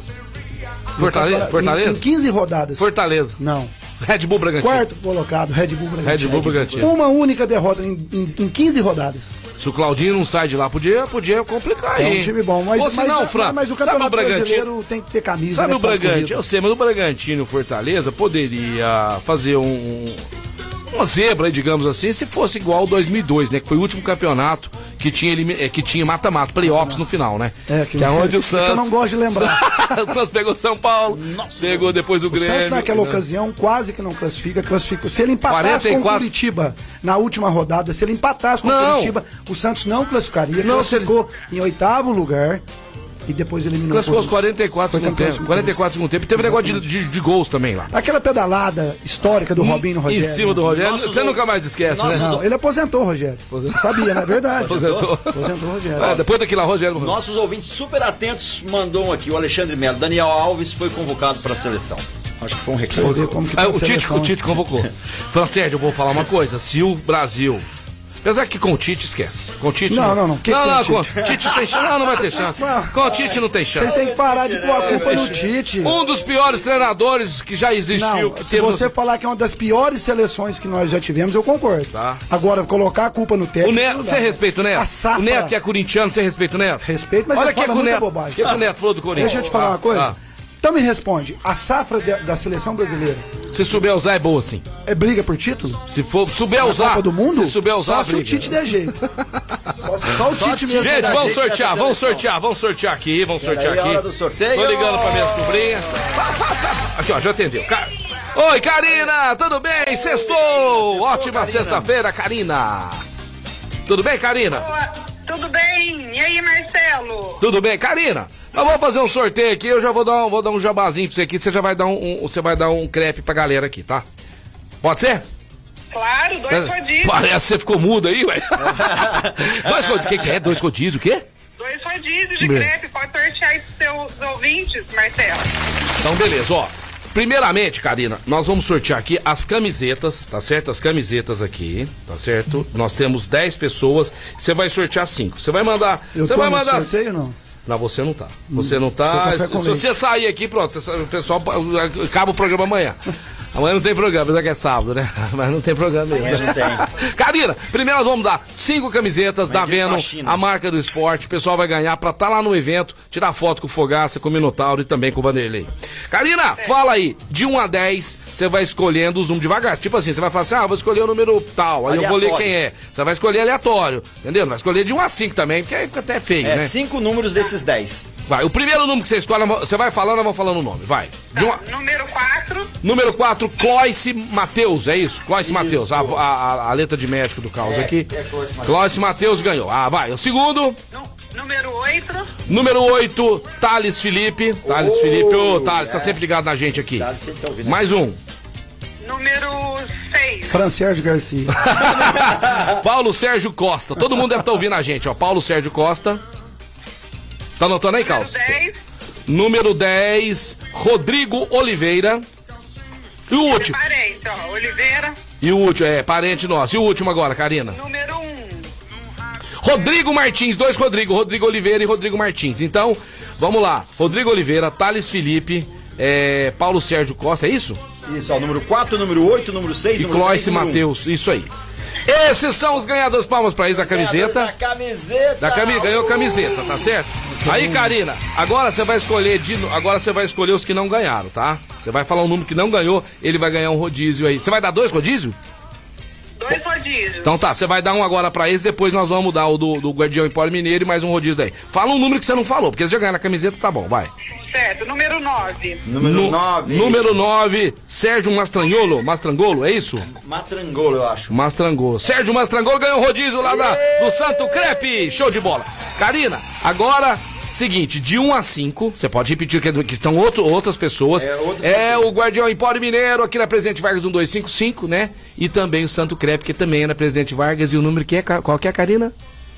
Fortaleza? Em- Em, Fortaleza? 15 rodadas. Fortaleza. Não. Red Bull Bragantino. Quarto colocado, Red Bull Bragantino. Red Bull Bragantino. Uma única derrota em, em, em 15 rodadas. Se o Claudinho não sai de lá, podia, podia complicar É aí. um time bom. Mas, Ou se mas, não, Fran, mas o sabe o Campeonato? Brasileiro tem que ter camisa. Sabe né, o ponto Bragantino? Eu sei, mas o Bragantino e o Fortaleza poderia fazer um. Uma zebra, digamos assim, se fosse igual ao 2002, né? Que foi o último campeonato que tinha eh, que tinha mata-mata, playoffs no final, né? É, que, é onde o que Santos. eu não gosto de lembrar. o Santos pegou São Paulo, pegou depois o O Grêmio. Santos naquela né? ocasião quase que não classifica, classificou. Se ele empatasse com 44. o Curitiba na última rodada, se ele empatasse com o. Curitiba, o Santos não classificaria, Não, se ele- classificou em oitavo lugar e depois eliminou Classificou o os 44 Foi segundo campeão tempo. segundo 44 segundo tempo. E teve negócio de, de, de gols também lá. Aquela pedalada histórica do Robinho no Rogério. Em cima do Rogério. Nossos Você nunca mais esquece, Nossos né? Não, ele aposentou, Rogério. Você sabia, não é verdade? Aposentou. Aposentou o Rogério. É, depois daquilo lá, Rogério. Nossos ouvintes super atentos mandou um aqui, o Alexandre Melo. Daniel Alves foi convocado para a seleção. Acho que foi um recado. tá Ah, o, Tite, o Tite convocou. Francérgio, eu vou falar uma coisa. Se o Brasil Apesar que com o Tite esquece. Com o Tite. Não, não, não. Que não, com não, o com Tite? Tite sem chance. Não, não vai ter chance. Com o Tite não tem chance. Vocês têm que parar de pôr a culpa no Tite. Um dos piores treinadores que já existiu. Não, que se você falar que é uma das piores seleções que nós já tivemos, eu concordo. Tá. Agora, colocar a culpa no técnico. O Neto, não você respeita o Neto? A safra- O Neto que é corintiano, você respeita o Neto? Respeito, mas Olha o que, fala que o muita Neto, bobagem. o que, que o Neto falou do Corinthians. Deixa eu te falar uma coisa. Ah, Então me responde, a safra de- da seleção brasileira Se souber usar é boa, sim. é briga por título? Se for souber Na usar. Copa do Mundo? Se souber usar, Só se o. Tite der jeito. Só, só o Tite mesmo. Gente, vamos sortear, vamos sortear, vamos sortear aqui, vamos sortear aqui. hora do sorteio. Tô ligando pra minha sobrinha. Aqui, ó, já atendeu. Ca- Oi, Karina, tudo bem? Sextou! Ótima sexta-feira, Karina. Tudo bem, Karina? Tudo bem? E aí, Marcelo? Tudo bem, Karina? Nós vamos fazer um sorteio aqui, eu já vou dar um, vou dar um jabazinho pra você aqui, você já vai dar um, um- você vai dar um crepe pra galera aqui, tá? Pode ser? Claro, dois rodízios. Parece que você ficou mudo aí, ué. Dois rodízios, o que, que é? Dois rodízios, o quê? Dois rodízios de Bem. crepe. Pode sortear pros seus ouvintes, Marcelo. Então, beleza, ó. Primeiramente, Karina, nós vamos sortear aqui as camisetas, tá certo? As camisetas aqui, tá certo? Nós temos 10 pessoas, você vai sortear 5. Você vai mandar. Eu Você vai mandar. sorteio, não? Não, você não tá. Você não tá. Se, você sair aqui, pronto, você- o pessoal acaba o programa amanhã. Amanhã não tem programa, apesar que é sábado, né? Mas não tem programa mesmo. Amanhã não tem. Karina, primeiro nós vamos dar cinco camisetas da Made in Venom, a marca do esporte. O pessoal vai ganhar pra estar lá no evento, tirar foto com o Fogaça, com o Minotauro e também com o Vanderlei. Karina, fala aí, de 1 a 10, você vai escolhendo os números devagar. Tipo assim, você vai falar assim, ah, vou escolher o número tal, aí eu vou ler Aleatório. quem é. Você vai escolher aleatório, entendeu? Vai escolher de 1 a 5 também, porque aí fica até feio, É, né? cinco números desses dez. Vai, o primeiro número que você escolhe, você vai falando, eu vou falando o nome, vai. De uma- Número 4. Número 4, Cloice Matheus, é isso? Cloice Matheus, a, a, a letra de médico do caos aqui. Cloice Matheus ganhou. Ah, vai. O segundo, Número 8. número 8, Thales Felipe. Thales Felipe, ô Thales, tá sempre ligado na gente aqui. Thales sempre tá ouvindo. Mais um. Número 6. Fran Sérgio Garcia. Paulo Sérgio Costa. Todo mundo deve estar ouvindo a gente, ó. Paulo Sérgio Costa. Tá anotando aí, Número Caos? 10. Número 10, Rodrigo Oliveira. E o último? Parente, ó. Oliveira. E o último, é, parente nosso. E o último agora, Karina? Número 1. Rodrigo Martins, dois Rodrigo, Rodrigo Oliveira e Rodrigo Martins. Então, vamos lá. Rodrigo Oliveira, Thales Felipe, é, Paulo Sérgio Costa, é isso? Isso, ó, número 4, número 8, número 6, E número Cloice 10, número. Matheus, isso aí. Esses são os ganhadores, palmas pra eles da camiseta. Da camiseta. Da cami ganhou camiseta, tá certo? Aí, Karina, agora você vai escolher de, agora você vai escolher os que não ganharam, tá? Você vai falar um número que não ganhou, ele vai ganhar um rodízio aí. Você vai dar dois rodízios? Dois rodízios. Então tá, você vai dar um agora pra esse, depois nós vamos dar o do, do Guardião Empório Mineiro e mais um rodízio daí. Fala um número que você não falou, porque você já ganhou na camiseta, tá bom, vai. Certo. Número 9. Número Nu- 9. Número 9, Sérgio Mastranholo. Mastrangolo, é isso? Matrangolo, eu acho. Mastrangolo. Sérgio Mastrangolo ganhou o rodízio lá da, do Santo Crepe. Show de bola. Karina, agora, seguinte, de 1 a 5, você pode repetir que, que são outro, outras pessoas. É, outro É, o Guardião Empório Mineiro, aqui na Presidente Vargas 1255, né? E também o Santo Crepe, que também é na Presidente Vargas. E o número que é? Qual que é, Karina?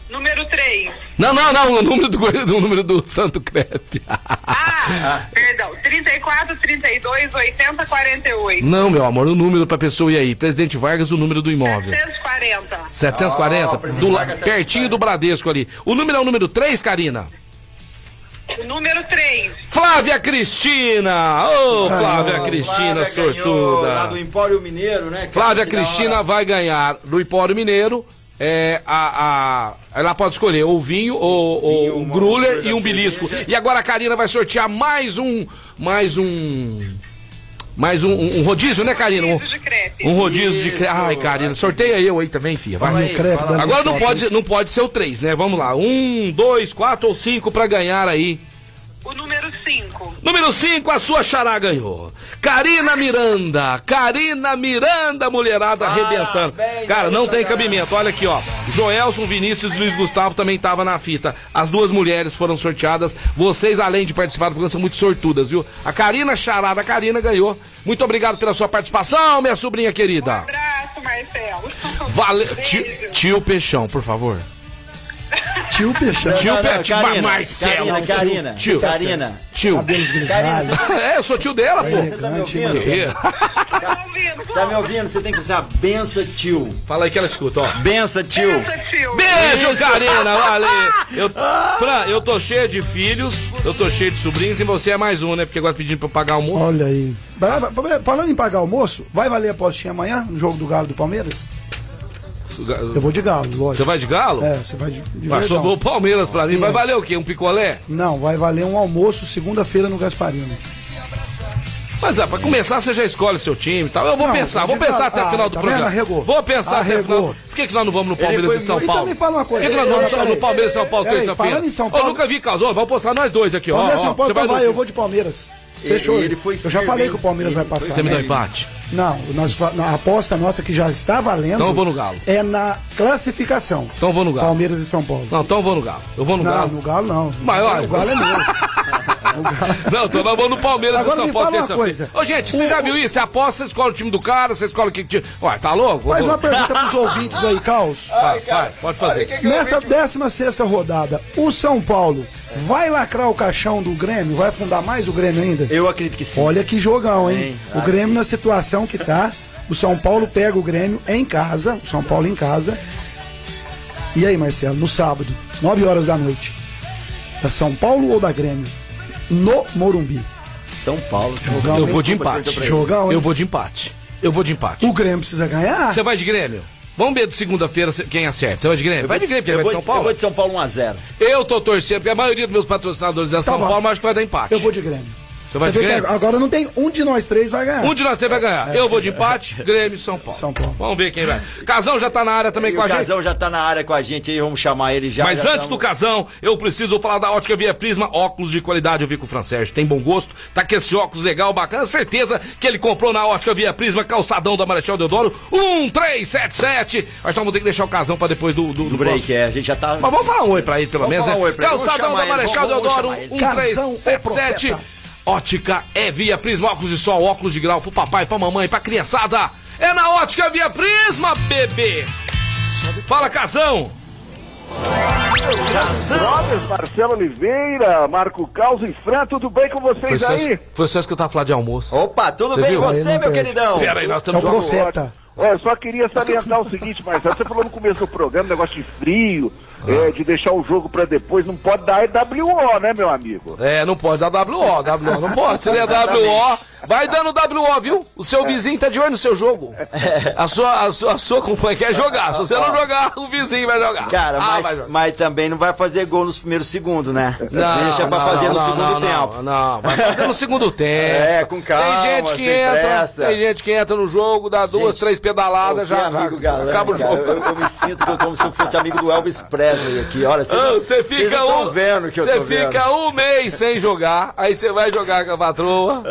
Número 3. Não, não, não, o número do, do número do Santo Crepe. Ah, perdão. 34, 32, 80, 48. Não, meu amor, o número pra pessoa e aí. Presidente Vargas, o número do imóvel. 740. 740, Ó, Presidente do Vargas, pertinho do Bradesco ali. O número é o número 3, Karina? Número 3. Flávia Cristina! Ô, Flávia Cristina, Flávia ganhou Lá do sortuda. Empório Mineiro, né? Flávia da Cristina vai ganhar do Empório Mineiro. É, a, a, ela pode escolher ou vinho, ou, ou um e um belisco. E agora a Karina vai sortear mais um. Mais um. Mais um, um rodízio, né, Karina? Um, Rodízio de crepe. um rodízio de. Isso. cre- Ai, Karina, sorteia eu aí também, filha. Vai. Aí, crepe. Agora não pode, não pode ser o 3, né? Vamos lá. Um, dois, quatro ou cinco pra ganhar aí. O número 5. Número 5, a sua xará ganhou. Karina Miranda. Karina Miranda, mulherada arrebentando. Parabéns, Cara, não tem cabimento. Olha aqui, ó. Joelson, Vinícius e Luiz Gustavo também tava na fita. As duas mulheres foram sorteadas. Vocês, além de participar do programa, são muito sortudas, viu? A Karina Xará da Karina ganhou. Muito obrigado pela sua participação, minha sobrinha Um querida. abraço, Marcelo. Valeu. Tio, tio Peixão, por favor. Tio Peixão. Não, Tio Pet- Karina, Marcelo. Karina, Karina, Tio. Karina. Tio. Cabelos grisalhos. É, eu sou tio dela, pô. você tá me ouvindo? Tá ouvindo? Tá me ouvindo? Você tem que usar benção, tio. Fala aí que ela escuta, ó. Benção, tio. tio. Beijo, Karina, valeu. Eu, Fran, eu tô cheio de filhos, eu tô cheio de sobrinhos e você é mais um, né? Porque agora pedindo pra eu pagar almoço. Olha aí. Falando em pagar almoço, vai valer a postinha amanhã no jogo do Galo do Palmeiras? Eu vou de Galo, lógico. Você vai de galo? É, você vai de, de Mas verdão. sobrou o Palmeiras pra mim. Vai É. valer o quê? Um picolé? Não, vai valer um almoço segunda-feira no Gasparino. Mas ah, pra começar, você já escolhe o seu time e tal. Eu vou Não, pensar, vou pensar até o Ah, final do tá programa. Arregou. Vou pensar até o final. Por que, que nós não vamos no Palmeiras foi e São Paulo? Então me fala uma coisa. Por que, que nós não vamos no. Palmeiras e São Paulo terça-feira? falando em São Eu nunca vi casou. Vamos postar nós dois aqui, ó. Palmeiras ó, São Paulo, você vai vai, eu vou de Palmeiras. Fechou. ele foi eu já falei que o Palmeiras vai passar. Você me dá né? empate? Não, nós, na aposta nossa que já está valendo. Então eu vou no Galo. É na classificação. Então eu vou no Galo. Palmeiras e São Paulo. Não, então eu vou no Galo. Eu vou no não, Galo. no Galo não. Olha- o Galo é meu. Não, então nós vamos no Palmeiras Agora e São me Paulo terça-feira. coisa. Ô, gente, você O- já viu isso? Você aposta, você escolhe o time do cara, você escolhe o que que... Ué, tá louco? Mais uma pergunta pros ouvintes aí, Caos. Vai, vai, pode fazer. Nessa 16 rodada, o São Paulo vai lacrar o caixão do Grêmio? Vai afundar mais o Grêmio ainda? Eu acredito que sim. Olha que jogão, hein? Sim, O Grêmio na situação que tá. O São Paulo pega o Grêmio em casa. O São Paulo em casa. E aí, Marcelo, no sábado, 9 horas da noite. Da São Paulo ou da Grêmio? No Morumbi. São Paulo. Jogão, Eu vou de empate. hein? Eu vou de empate. Eu vou de empate. O Grêmio precisa ganhar. Você vai de Grêmio? Vamos ver de segunda-feira se- quem acerta. Você vai de Grêmio? Vai de Grêmio, porque vai vou de São Paulo. Eu vou de São Paulo 1x0. Eu tô torcendo, porque a maioria dos meus patrocinadores é São bom. Paulo, mas acho que vai dar empate. Eu vou de Grêmio. Você vai de vê que Grêmio? agora não tem um de nós três vai ganhar. Um de nós três vai ganhar. Eu vou de empate, Grêmio e São Paulo. São Paulo. Vamos ver quem vai. Casão já tá na área também E com a gente. Casão já tá na área com a gente aí, vamos chamar ele já. Mas já antes do casão, eu preciso falar da Ótica Via Prisma, óculos de qualidade, eu vi com o Fran Sérgio, tem bom gosto, tá com esse óculos legal, bacana, certeza que ele comprou na Ótica Via Prisma, calçadão da Marechal Deodoro, 1377. Nós então vamos ter que deixar o casão pra depois do, do, do break, próximo. é, a gente já tá. Mas vamos falar um oi pra ele, pelo Vamos menos, né? Calçadão da Marechal Deodoro, chamar ele. Casão, o 1377. Ótica é Via Prisma, óculos de sol, óculos de grau pro papai, pra mamãe, pra criançada. É na Ótica Via Prisma, bebê. Fala, casão. Brothers, Marcelo Oliveira, Marco Caos e Fran, tudo bem com Foi vocês só, aí? foi só isso que eu tava falando de almoço. Opa, tudo Você bem viu? com você, meu queridão? Pera aí, nós É estamos de profeta. Olha, eu só queria salientar o seguinte, Marcelo, você falou no começo do programa, negócio de frio, é, de deixar o jogo pra depois, não pode dar EWO, né, meu amigo? É, não pode dar WO, WO não pode. Se der WO, vai dando WO, viu? O seu vizinho tá de olho no seu jogo. A sua, a sua, a sua companhia quer jogar. Se você não jogar, o vizinho vai jogar. Cara, ah, vai mas, jogar. mas também não vai fazer gol nos primeiros segundos, né? Não, Deixa pra não, fazer não, no não, segundo não, tempo. Não, não, vai fazer no segundo tempo. É, com calma, Tem gente que sem entra, pressa. tem gente que entra no jogo, dá duas, Gente, três pedaladas, já, que amigo já galã, acaba o cara, jogo. Eu, eu me sinto como se eu fosse amigo do Elvis Presley aqui. Olha, Ah, Você fica um, vendo que eu você fica um mês sem jogar, aí você vai jogar com a patroa,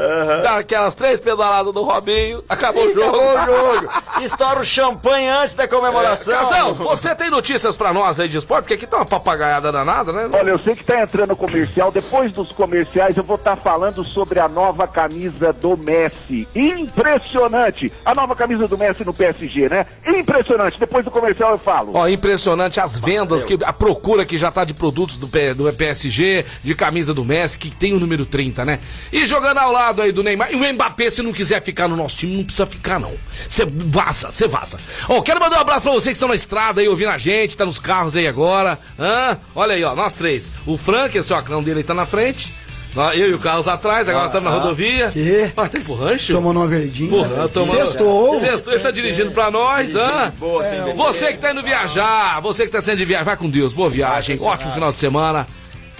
dá aquelas três pedaladas do Robinho, acabou o jogo. Acabou o jogo. Estoura o champanhe antes da comemoração. Casão, você tem notícias pra nós aí de esporte? Porque aqui tá uma papagaiada danada, né? Olha, eu sei que tá entrando comercial, depois dos comerciais eu vou estar falando sobre a nova camisa do Messi. Impressionante! A nova camisa do Messi no PSG, né? Impressionante! Depois do comercial eu falo. Ó, impressionante as vendas, que, a procura que já tá de produtos do, do PSG, de camisa do Messi, que tem o número 30, né? E jogando ao lado aí do Neymar. E o Mbappé, se não quiser ficar no nosso time, não precisa ficar, não. Você vaza, você vaza. Ó, quero mandar um abraço pra vocês que estão na estrada aí ouvindo a gente, tá nos carros aí agora. Hã? Olha aí, ó, nós três. O Frank, esse ocão dele aí tá na frente. Eu e o Carlos atrás, agora estamos na rodovia. Que? Ah, tem pro rancho? Tomando uma verdinha. Porra, tomando... Sextou. Sextou, ele tá dirigindo pra nós, hã? boa, beber. Você que tá indo viajar, você que tá saindo de viagem, vai com Deus, boa viagem, ótimo final de semana.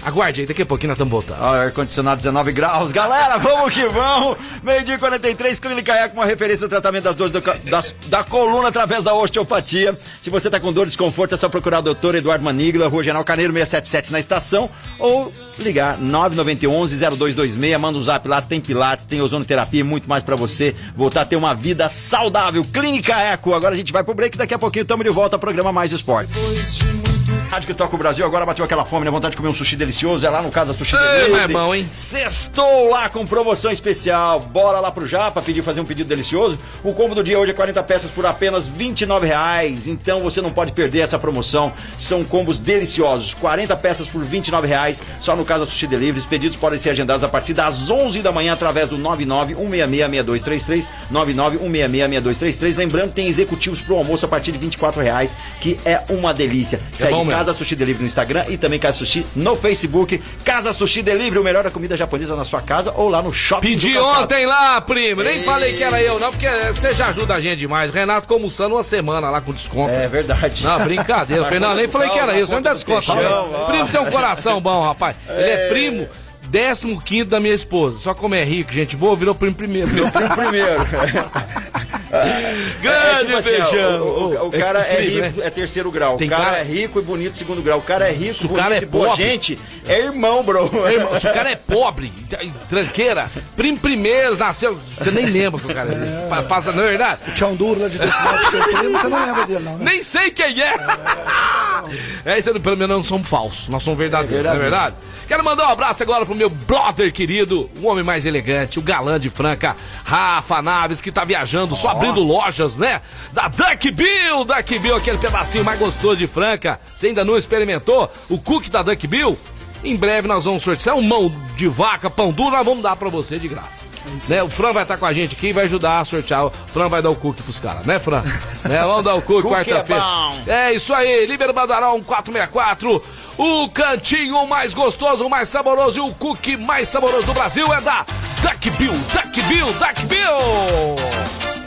Aguarde aí, daqui a pouquinho nós estamos voltando. Ó, ar-condicionado 19 graus. Galera, vamos que vamos. Meio-dia e 43, Clínica Eco, uma referência no tratamento das dores do das- da coluna através da osteopatia. Se você tá com dor, desconforto, é só procurar o doutor Eduardo Manigla, Rua General Carneiro 677 na estação ou ligar 9991-0226. Manda um zap lá, tem pilates, tem ozonoterapia e muito mais pra você voltar a ter uma vida saudável. Clínica Eco. Agora a gente vai pro break, daqui a pouquinho estamos de volta ao programa Mais Esporte. Rádio que toca o Brasil, agora bateu aquela fome, né? Vontade de comer um sushi delicioso. É lá no Casa Sushi Ei, Delivery. mas é bom, hein? Sextou lá com promoção especial. Bora lá pro Japa pedir fazer um pedido delicioso. O combo do dia hoje é 40 peças por apenas 29 reais. Então você não pode perder essa promoção. São combos deliciosos. 40 peças por 29 reais. Só no Casa Sushi Delivery. Os pedidos podem ser agendados a partir das 11 da manhã através do 991666233. 991666233. Lembrando tem executivos pro almoço a partir de 24 reais, que é uma delícia. Segue bom. Casa Sushi Delivery no Instagram e também Casa Sushi no Facebook. Casa Sushi Delivery, o melhor da comida japonesa na sua casa ou lá no shopping. Pedi ontem lá, primo. Nem falei que era eu, não, porque você já ajuda a gente demais. Renato almoçando uma semana lá com desconto. É verdade. Não, brincadeira. Não, nem falei que era eu, você não dá desconto. Primo tem um coração bom, rapaz. Ele é primo. 15 da minha esposa. Só como é rico, gente boa, virou primo primeiro. Virou primo primeiro. Grande tipo assim, ó, beijão. o, o- o cara é, incrível, rico, né? é terceiro grau. Tem o cara, cara- é rico e bonito, segundo grau. O cara é rico, Se o bonito cara é e boa pobre- gente, é irmão, bro. É, irmão, se o cara é pobre, e tranqueira, primo primeiro, nasceu. Você nem lembra que o cara é. Pa- Passa, não é verdade? O Tchão Duro lá de primo, você não lembra dele, não, né? Nem sei quem é. É, isso, pelo menos não somos falsos, nós somos verdadeiros, não é verdade? Quero mandar um abraço agora pro meu brother querido, o homem mais elegante, o galã de Franca, Rafa Naves, que tá viajando, só abrindo lojas, né? Da Duck Bill, Duck Bill, aquele pedacinho mais gostoso de Franca. Você ainda não experimentou o cookie da Duck Bill? Em breve nós vamos sortear um mão de vaca, pão duro, nós vamos dar pra você de graça. Né? O Fran vai estar com a gente aqui e vai ajudar a sortear. O Fran vai dar o cookie pros caras, né, Fran? né? Vamos dar o cookie, é quarta-feira. bom. É isso aí, Libero Badarão 464. O cantinho mais gostoso, mais saboroso e o cookie mais saboroso do Brasil é da Duck Bill, Duck Bill, Duck Bill.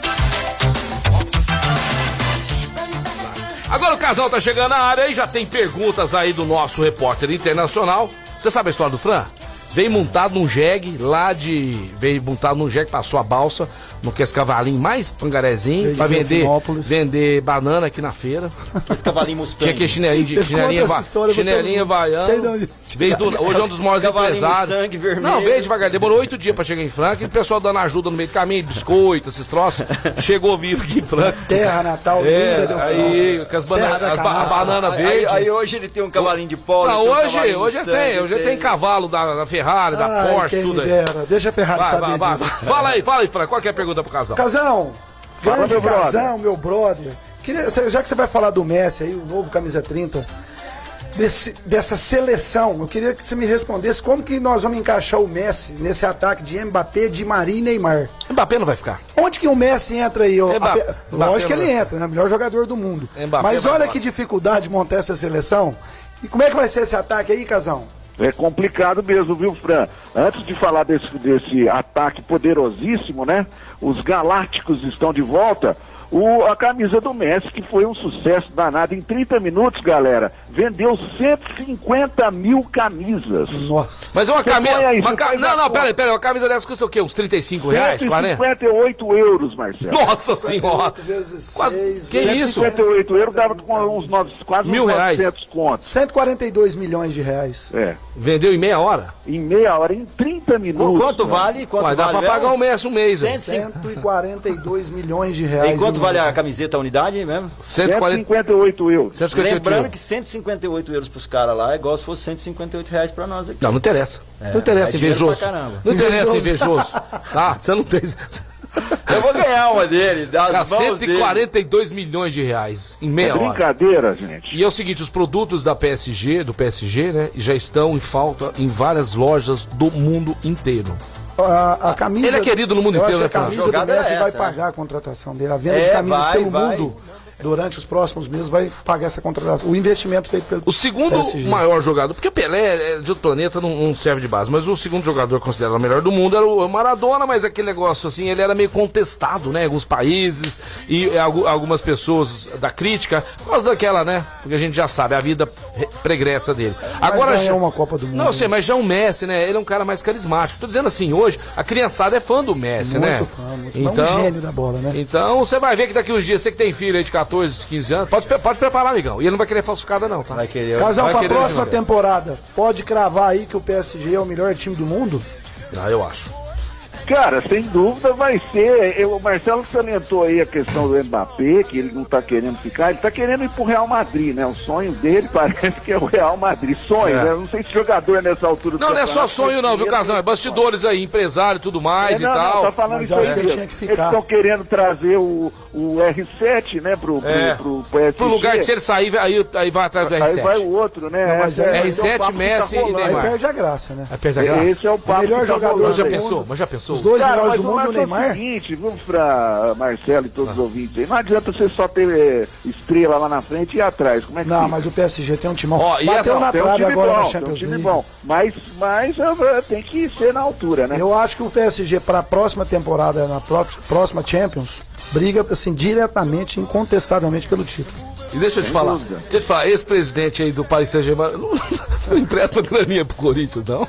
Agora o casal tá chegando na área e já tem perguntas aí do nosso repórter internacional. Você sabe a história do Fran? Veio montado num jegue lá de. Veio montado num jegue, passou a balsa, no que esse cavalinho mais pangarezinho, pra vender, vender banana aqui na feira. Esse cavalinho Mustang. Tinha que chinelinho, de, chinelinha, va, chinelinha. Sei vaiano. onde Veio do, hoje é um dos maiores Cavalinho empresários. Mustang vermelho. Não, veio devagar. Demorou oito dias pra chegar em Franca e o pessoal dando ajuda no meio do caminho, biscoito, esses troços. Chegou vivo aqui em Franca. Terra natal, linda, É, deu aí, com as bananas, da as ba- a banana Aí, verde. aí hoje ele tem um cavalinho de polo. Não, tem um hoje, cavalinho hoje tem, hoje tem cavalo da, da Ferrari, da Ai, Porsche, tudo aí. dera. Deixa a Ferrari Vai, saber vai, vai. disso. Fala aí, fala aí, Fran, qual que é a pergunta pro casal? Casão, grande meu brother. casão, meu brother. Queria, já que você vai falar do Messi aí, o novo camisa 30, desse- dessa seleção, eu queria que você me respondesse como que nós vamos encaixar o Messi nesse ataque de Mbappé, Di Maria e Neymar. Mbappé não vai ficar. Onde que o Messi entra aí? ó? Mbappé- Ape- Mbappé Lógico que ele entra, né? Melhor jogador do mundo. Mbappé Mas olha que dificuldade montar essa seleção. E como é que vai ser esse ataque aí, Casão? É complicado mesmo, viu, Fran? Antes de falar desse, desse ataque poderosíssimo, né? Os Galácticos estão de volta. O, a camisa do Messi, que foi um sucesso danado. Em 30 minutos, galera, vendeu 150 mil camisas. Nossa. Mas uma camisa. aí, uma ca- Não, não, conta. pera aí, pera aí. Uma camisa dessa custa o quê? Uns 35 reais? 40? 158 euros, Marcelo. Nossa senhora! 58 vezes Quase- 6, que isso? 158 euros dava com uns nove, quase Mil uns reais. 900 contos. 142 milhões de reais. É. Vendeu em meia hora? Em meia hora, em 30 minutos. Quanto né? vale? Quanto Vai, dá vale pra pagar mesmo? um mês, um mês. né? 142 milhões de reais. E quanto vale a camiseta, a unidade mesmo? 140. 158 euros. 158 Lembrando euros. que 158 euros pros caras lá é igual se fosse 158 reais pra nós aqui. Não, não interessa. É, não interessa, é invejoso. Não interessa, Invejoso. Tá? Você não tem. Eu vou ganhar uma dele, das Cara, mãos dele. 142 milhões de reais em meia É hora. brincadeira, gente. E é o seguinte, os produtos da PSG, do PSG, né, já estão em falta em várias lojas do mundo inteiro. A, a camisa, Ele é querido no mundo inteiro, que a né, camisa do Messi é vai essa, né? pagar a contratação dele. A venda É, de camisas vai, pelo vai. mundo durante os próximos meses vai pagar essa contratação. O investimento feito pelo O segundo PSG. maior jogador, porque o Pelé é de outro planeta, não, não serve de base, mas o segundo jogador considerado o melhor do mundo era o Maradona, mas aquele negócio assim, ele era meio contestado, né, em alguns países e algu- algumas pessoas da crítica, por causa daquela, né, porque a gente já sabe, a vida re- pregressa dele. Agora ganhou já- uma Copa do Mundo, Não, eu sei, né? mas já o Messi, né, ele é um cara mais carismático. Tô dizendo assim, hoje a criançada é fã do Messi, Muito né? fã, muito fã. Um gênio da bola, né? Então você vai ver que daqui uns dias, você que tem filho aí de 14, 15 anos, pode, pode preparar, amigão. E ele não vai querer falsificada, não, tá? Vai querer. Casal, Vai pra querer próxima temporada, pode cravar aí que o PSG é o melhor time do mundo? Ah, eu acho. Cara, sem dúvida vai ser. Eu, o Marcelo salientou aí a questão do Mbappé, que ele não tá querendo ficar, ele tá querendo ir pro Real Madrid, né? O sonho dele parece que é o Real Madrid. Sonho, É. né? Eu não sei se jogador nessa altura Não, não é só sonho não, viu, Casão? É bastidores aí, empresário e tudo mais É, e não, tal. não, tá falando Mas isso aí que ele mesmo. tinha que Eles ficar. estão querendo trazer o, o R7, né, pro, pro, É. pro, pro. Pro lugar de se ele sair, aí, aí vai atrás do Aí R7. vai o outro, né? Não, mas é- esse o R7, papo que Messi e rolando. Aí Neymar. perde a graça, né? Aí perde a graça. Esse é o papo melhor que tá jogador Mas já aí. pensou? Mas já pensou? Os dois Cara, melhores do o mundo, o lance é o Neymar. seguinte, viu, pra Marcelo e todos os ouvintes aí, não adianta você só ter eh, estrela lá na frente e atrás, como é que Não, fica? mas o PSG tem um timão. E Bateu essa- na um trave time agora bom, na tem um Champions time League. bom, mas, mas eh, tem que ser na altura, né? Eu acho que o PSG, para a próxima temporada, na pró- próxima Champions, briga assim, diretamente, incontestavelmente pelo título. E deixa eu te falar, dúvida. deixa eu te falar, esse presidente aí do Paris Saint-Germain não, não empresta graninha pro Corinthians, não.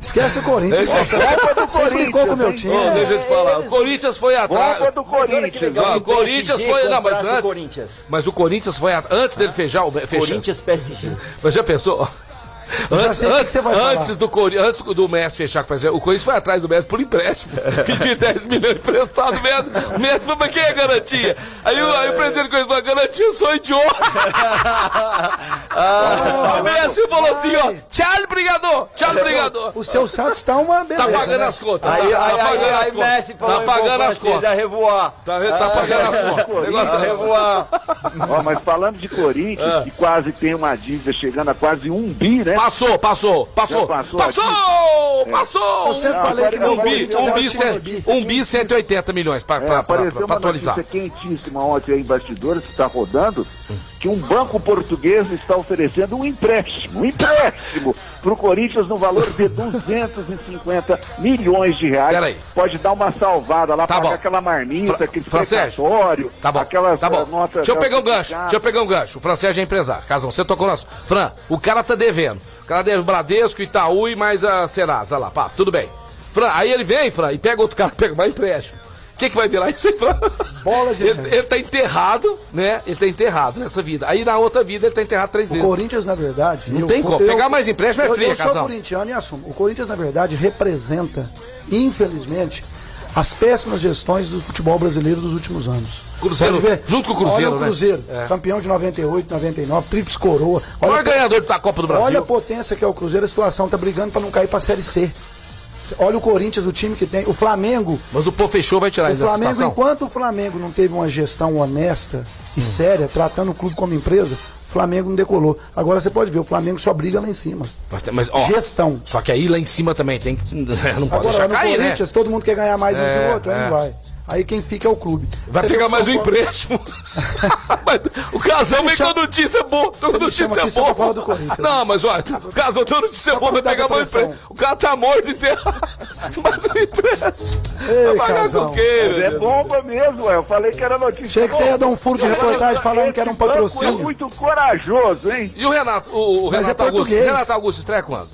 Esquece o Corinthians. Esse é Nossa, do você brincou Corinthians, com o meu time. Ô, deixa eu te falar, o Corinthians foi atrás. Culpa do Corinthians. Não, o Corinthians foi. Não, mas antes. Corinthians. Mas o Corinthians foi antes dele fechar o. Fechar, Corinthians PSG. Mas já pensou? Antes, antes, que você vai antes falar. do, antes do Messi fechar com o PSG, o Corinthians foi atrás do Messi por empréstimo. Pedir 10 milhões emprestado mesmo. O Messi falou, mas quem é garantia? Aí, o- aí o presidente do Corinthians falou, garantia eu sou idiota. o Messi falou assim, ó, tchau, brigador, tchau, brigador. O seu Santos tá uma beleza. Tá pagando né? as contas. Aí, tá, aí, tá aí, pagando aí, as contas. Messi falou Tá pagando as contas. a revoar. Tá, tá pagando as contas. O negócio é revoar. Ó, mas falando de Corinthians, que quase tem uma dívida chegando a quase um bi, né? Passou, passou, passou. Passou Passou, passou. Eu sempre falei que Um bi, um bi, um bi 180 milhões pra, É, pra, pra, apareceu uma atualizar. notícia quentíssima ontem aí em bastidores que está rodando que um banco português está oferecendo um empréstimo, um empréstimo para o Corinthians no valor de 250 milhões de reais. Peraí. Pode dar uma salvada lá, Tá pagar bom. aquela marmita, Fra- aquele precatório, Tá bom, aquelas tá bom. eh, notas... Deixa eu pegar um gancho, deixa eu pegar um gancho. O Francês é empresário. Casão, você tocou nosso. Fran, o cara tá devendo. O cara deve Bradesco, Itaú e mais a Serasa lá, pá, tudo bem. Fran, aí ele vem, Fran, e pega outro cara, pega mais empréstimo. O que, que vai virar isso aí, Fran? Bola de ele, ele tá enterrado, né? Ele tá enterrado nessa vida. Aí na outra vida ele tá enterrado três O vezes. Corinthians, na verdade. Não tem como. Pegar mais empréstimo é eu- fria, Eu sou casal. corintiano e assumo. O Corinthians, na verdade, representa, infelizmente, as péssimas gestões do futebol brasileiro dos últimos anos. Cruzeiro, junto com o Cruzeiro, Olha o né? Cruzeiro, É. campeão de 98, 99, tríplice coroa. O maior Olha, ganhador da Copa do Brasil. olha a potência que é o Cruzeiro, a situação tá brigando para não cair para Série C. Olha o Corinthians, o time que tem. O Flamengo, Mas o Pô fechou vai tirar o isso da Flamengo, enquanto o Flamengo não teve uma gestão honesta Hum. e séria, tratando o clube como empresa, o Flamengo não decolou. Agora você pode ver, o Flamengo só briga lá em cima. Mas, mas, ó, Gestão. Só que aí lá em cima também tem que. Não pode Agora, deixar no cair, né? Corinthians, todo mundo quer ganhar mais um É, que o outro, aí é. não vai. Aí quem fica é o clube. Vai Você pegar mais um São Paulo- empréstimo. O casal vem com chama- a notícia boa. Toda notícia é boa. falar do Corinthians. Não, mas olha, o casal tem uma notícia Só boa, vai pra pegar mais um empréstimo. O cara tá morto enterrado. Mais um empréstimo. Ei, Vai pagar com o quê, É bomba mesmo, ué. eu falei que era notícia Achei que você ia dar um furo de reportagem falando que era um É patrocínio. muito corajoso, hein? E o Renato, o, o Mas é Renato Augusto? português. Renato Augusto estreia quando?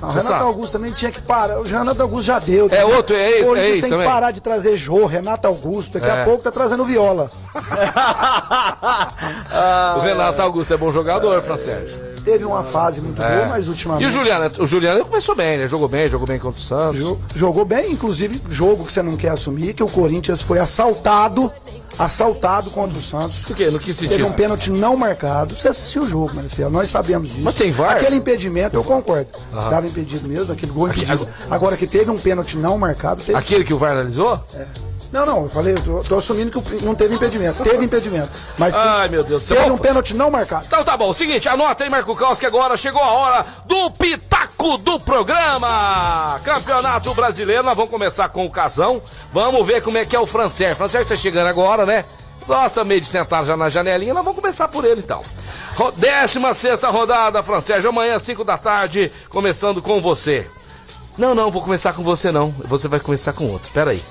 Não, o Renato sabe? Augusto também tinha que parar. O Renato Augusto já deu. É outro, é esse, O Corinthians é tem também. que parar de trazer Jô, Renato Augusto. Daqui É. a pouco tá trazendo viola. o Renato Augusto é bom jogador, Francérgio. Teve uma fase muito É. boa, mas ultimamente. E o Juliano? O Juliano começou bem, né? Jogou bem, jogou bem contra o Santos. Jo- Jogou bem, inclusive, jogo que você não quer assumir, que o Corinthians foi assaltado, assaltado contra o Santos. Por quê? No que sentido? Teve um pênalti não marcado. Você assistiu o jogo, Marcelo, nós sabemos disso. Mas tem VAR? Aquele impedimento, eu concordo. Estava impedido mesmo, aquele gol impedido. Agora que teve um pênalti não marcado, teve Aquele que o VAR analisou? Não, não, eu falei, eu tô, tô assumindo que não teve impedimento. Teve impedimento. Mas Ai, meu Deus do céu. teve um pênalti não marcado. Então tá bom, seguinte, anota aí, Marco Caos, que agora chegou a hora do Pitaco do programa. Campeonato Brasileiro, nós vamos começar com o Casão. Vamos ver como é que é o Francés. Francés tá chegando agora, né? Gosta meio de sentar já na janelinha, nós vamos começar por ele então. Ro- 16 rodada, Francés, amanhã, 5 da tarde, começando com você. Não, não, vou começar com você não. Você vai começar com outro. Pera aí.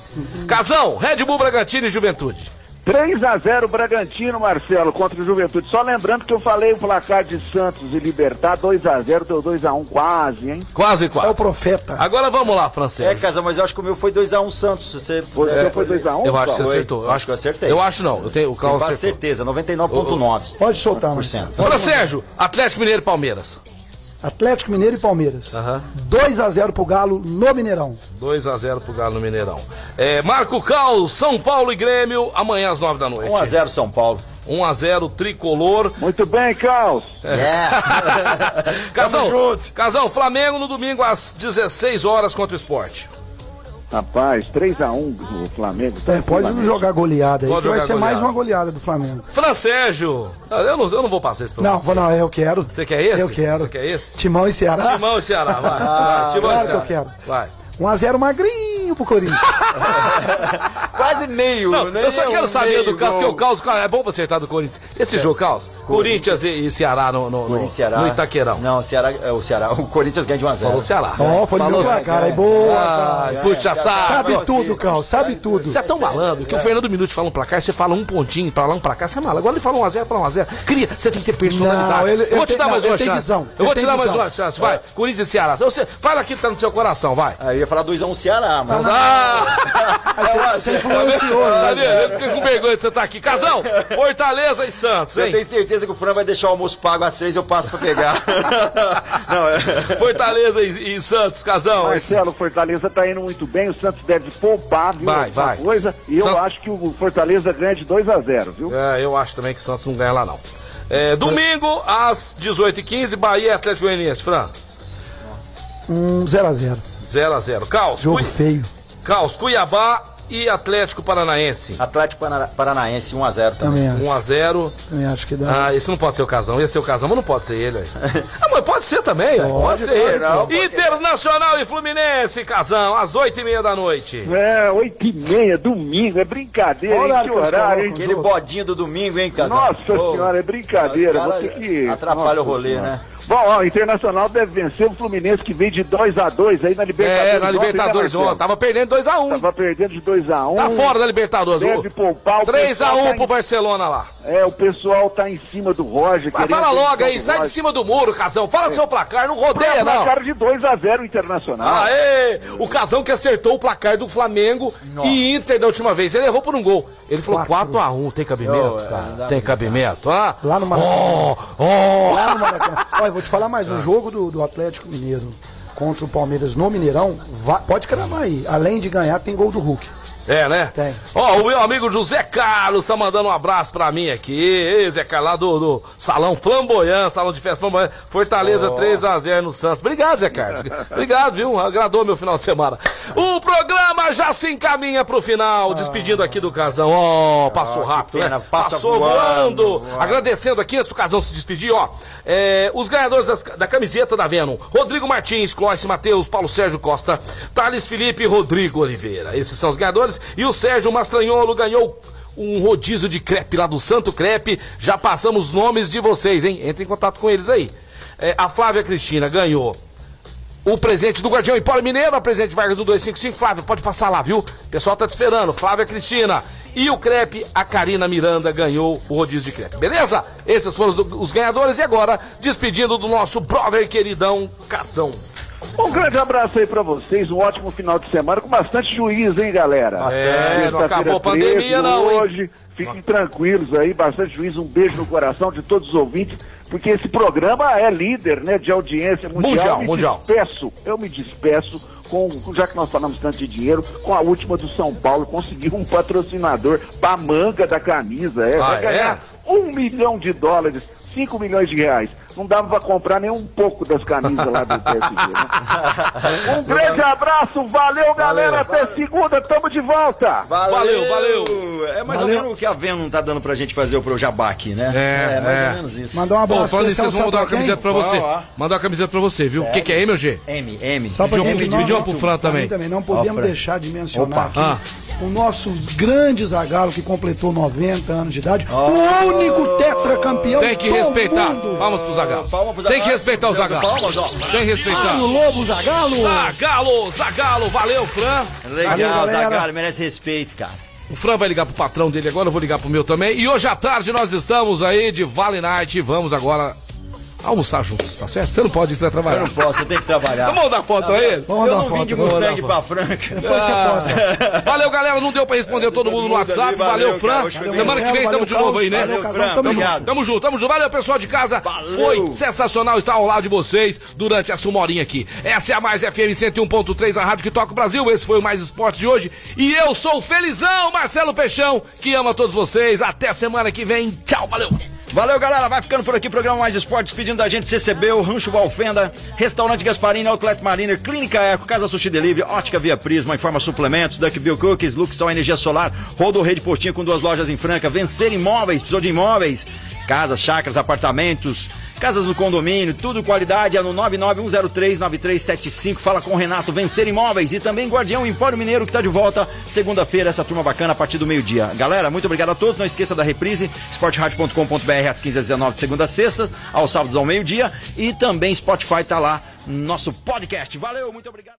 Casão, Red Bull Bragantino e Juventude. 3 a 0 Bragantino, Marcelo, contra o Juventude. Só lembrando que eu falei o placar de Santos e Libertar, 2 a 0 deu 2 a 1 quase, hein? Quase, quase. É o profeta. Agora vamos lá, Francês. É, Casa, mas eu acho que o meu foi 2x1 Santos. Você... Você é, foi 2 a 1 Eu acho que você Foi. acertou. Eu Acho que eu acertei. Eu acho não. Eu tenho, o Carlos acertou. certeza, 99,9%. Pode soltar, Marcelo. Francésio, Atlético Mineiro e Palmeiras. Atlético Mineiro e Palmeiras. Aham. 2 a 0 pro Galo no Mineirão. 2 a 0 pro Galo no Mineirão. É, Marco Cal, São Paulo e Grêmio, amanhã às 9 da noite. 1 a 0 São Paulo. 1 a 0 tricolor. Muito bem, Caos. É. Casão, Casão, Flamengo no domingo às 16 horas contra o esporte. Rapaz, 3x1 o Flamengo. É, pode não jogar goleada aí, Pode que vai ser mais goleada. uma goleada do Flamengo. Fran Sérgio. Ah, Eu não, eu não vou passar esse pra Não, você. não, eu quero. Você quer esse? Eu quero. Você quer esse? Timão e Ceará? Timão e Ceará, vai. Ah, vai. Timão e claro que Ceará. eu quero. Vai. 1x0 magrinho pro Corinthians. Quase meio, Não, né? eu só quero Um saber do Caos, gol. porque o Caos é bom pra acertar do Corinthians. Esse jogo, Caos, Corinthians e, e Ceará no, no, no, Corinthians, Ceará. no Itaquerão. Não, o Ceará, é o Ceará, o Corinthians ganha de 1 a 0. Falou Ceará. Ó, foi Falou meu placar aí. Boa, Ai, cara. puxa saco. Sabe tudo, Cal, sabe tudo. Você é tão malandro que o Fernando Minuto fala um placar, você fala um pontinho pra lá, um pra cá, você é malandro. Agora ele fala 1x0 pra 1x0. Cria, você tem que ter personalidade. Não, ele- eu vou te dar mais uma chance. Eu vou te dar mais uma chance, vai. Corinthians e Ceará. Você, fala aquilo que tá no seu coração, vai. Aí falar 2x1 Ceará, mas. Ah! Você influenciou, Tá né? Eu fiquei com vergonha de você estar aqui. Casão, Fortaleza e Santos, Eu hein? tenho certeza que o Fran vai deixar o almoço pago às três eu passo pra pegar. Não, é. Fortaleza e, e Santos, Casão. Marcelo, Fortaleza tá indo muito bem, o Santos deve poupar, viu? Vai, vai. coisa. E eu Santos- acho que o Fortaleza ganha de 2x0, viu? É, eu acho também que o Santos não ganha lá, não. É, domingo, às 18h15, Bahia e Atlético Goianiense. Fran, Um 0x0. 0x0. Caos, Jogo Cui- feio. Caos, Cuiabá e Atlético Paranaense. Atlético Parana- Paranaense 1x0 também. Também acho. 1x0. Também acho que dá. Ah, esse não pode ser o Casão. Esse é o Casão, mas não pode ser ele. ah, mas pode ser também. Pode, pode ser pode, ele. não, Internacional e Fluminense, Casão, às 8h30 da noite. É, 8h30, domingo, é brincadeira, Olha o Que horário, hein? Aquele bodinho do domingo, hein, casal? Nossa Ô, senhora, é brincadeira. Você que. atrapalha o Nossa rolê, Senhora. né? Bom, ó, o Internacional deve vencer o Fluminense que vem de 2x2 aí na Libertadores. É, na Libertadores ontem, né. Tava perdendo 2x1. Tava perdendo de 2x1. Tá fora da Libertadores. Deve poupar o 3x1 pessoal tá pro em- Barcelona lá. É, o pessoal tá em cima do Roger. Mas fala logo aí, sai de cima do muro, Casão. Fala seu placar, não rodeia, não. cara de 2x0 o Internacional. Aê! O Casão que acertou o placar do Flamengo e Inter da última vez. Ele errou por um gol. Ele falou Quatro. 4x1. Tem cabimento, é, cara? Tem cabimento, ah? Lá no Maracanã. Oh, oh. Lá no Maracanã. Olha, vou te falar mais. No jogo do, do Atlético Mineiro contra o Palmeiras no Mineirão, va- pode cravar aí. Além de ganhar, tem gol do Hulk. É, né? Tem. Ó, o meu amigo José Carlos tá mandando um abraço pra mim aqui. Ei, Zé Carlos, lá do, do Salão Flamboyant, Salão de Festa Flamboyant. Fortaleza 3x0 no Santos. Obrigado, Zé Carlos. Obrigado, viu? Agradou meu final de semana. O programa já se encaminha pro final. Despedindo aqui do Casão. Ó, passou Ah, rápido, pena, né? passa Passou voando, voando. voando. Agradecendo aqui, antes do Casão se despedir, ó. é, os ganhadores das- da camiseta da Venom. Rodrigo Martins, Clóvis Matheus, Paulo Sérgio Costa, Thales Felipe e Rodrigo Oliveira. Esses são os ganhadores. E o Sérgio Mastranholo ganhou um rodízio de crepe lá do Santo Crepe. Já passamos os nomes de vocês, hein? Entre em contato com eles aí. É, a Flávia Cristina ganhou o presente do Guardião Empório Mineiro, a presente Vargas do 255. Flávia, pode passar lá, viu? O pessoal tá te esperando. Flávia Cristina. E o crepe, a Karina Miranda ganhou o rodízio de crepe. Beleza? Esses foram os, os ganhadores. E agora, despedindo do nosso brother queridão Casão. Um grande abraço aí pra vocês, um ótimo final de semana com bastante juízo, hein, galera? É, não acabou a pandemia, 13, não, hein? Hoje, fiquem tranquilos aí, bastante juízo, um beijo no coração de todos os ouvintes, porque esse programa é líder, né, de audiência mundial. Mundial, eu me mundial. despeço, eu me despeço com, já que nós falamos tanto de dinheiro, com a última do São Paulo, conseguiu um patrocinador pra manga da camisa, é, Ah, vai ganhar um milhão de dólares. 5 milhões de reais. Não dava pra comprar nem um pouco das camisas lá do PSG. Né? Um grande abraço, valeu galera, até segunda, tamo de volta. Valeu, valeu. É mais Valeu. ou menos o que a Venom não tá dando pra gente fazer o pro Jabá aqui, né? É, mais é. ou menos isso. Mandar um abraço falando nisso, especial vocês vão mandar uma camiseta pra você. Ó. Mandar uma camiseta pra você, viu? O que, que é M ou G? M, M. Só pra Pediu quem pro- não- pediu pro Fran também. também. Não podemos deixar de mencionar Opa. aqui Ah. O nosso grande Zagalo que completou 90 anos de idade. O único tetracampeão Tem que do respeitar. mundo. Vamos pro Zagalo. Palma pro Tem que respeitar o Zagalo. Palmas, ó. Tem que respeitar. O Lobo Zagalo. Zagalo, Zagalo, valeu, Fran. Legal, Valeu. Zagallo, merece respeito, cara. O Fran vai ligar pro patrão dele agora, eu vou ligar pro meu também. E hoje à tarde nós estamos aí de Vale Night. Vamos agora almoçar juntos, tá certo? Você não pode, você vai trabalhar. Eu não posso, eu tenho que trabalhar. Vamos mandar foto pra ele? Vamos eu dar não vim foto, de vamos Mustang dar pra Franca. Depois você Ah. posta. Valeu, galera. Não deu pra responder todo mundo no WhatsApp. valeu, Valeu. Fran. Semana que vem Valeu, tamo de novo aí, né? Valeu, Fran. tamo junto. Tamo junto, tamo junto. Valeu, pessoal de casa. Valeu. Foi sensacional estar ao lado de vocês durante essa uma horinha aqui. Essa é a Mais FM 101.3, a rádio que toca o Brasil. Esse foi o Mais Esporte de hoje. E eu sou o felizão, Marcelo Peixão, que ama todos vocês. Até semana que vem. Tchau, valeu. Valeu, galera. Vai ficando por aqui. Programa Mais Esportes pedindo da gente CCB, o Rancho Valfenda, Restaurante Gasparini, Outlet Mariner, Clínica Eco, Casa Sushi Delivery, Ótica Via Prisma, Informa Suplementos, Duck Bill Cookies, Luxol Energia Solar, Rodo Rede Postinha com duas lojas em Franca, Vencer Imóveis, precisou de imóveis, casas, chácaras, apartamentos, casas no condomínio, tudo qualidade, é no 991039375. Fala com o Renato, Vencer Imóveis e também Guardião Empório Mineiro que tá de volta segunda-feira, essa turma bacana a partir do meio-dia. Galera, muito obrigado a todos. Não esqueça da reprise, esportradio.com.br às 15 às 19 de segunda a sexta, aos sábados ao meio-dia e também Spotify tá lá, nosso podcast. Valeu, muito obrigado.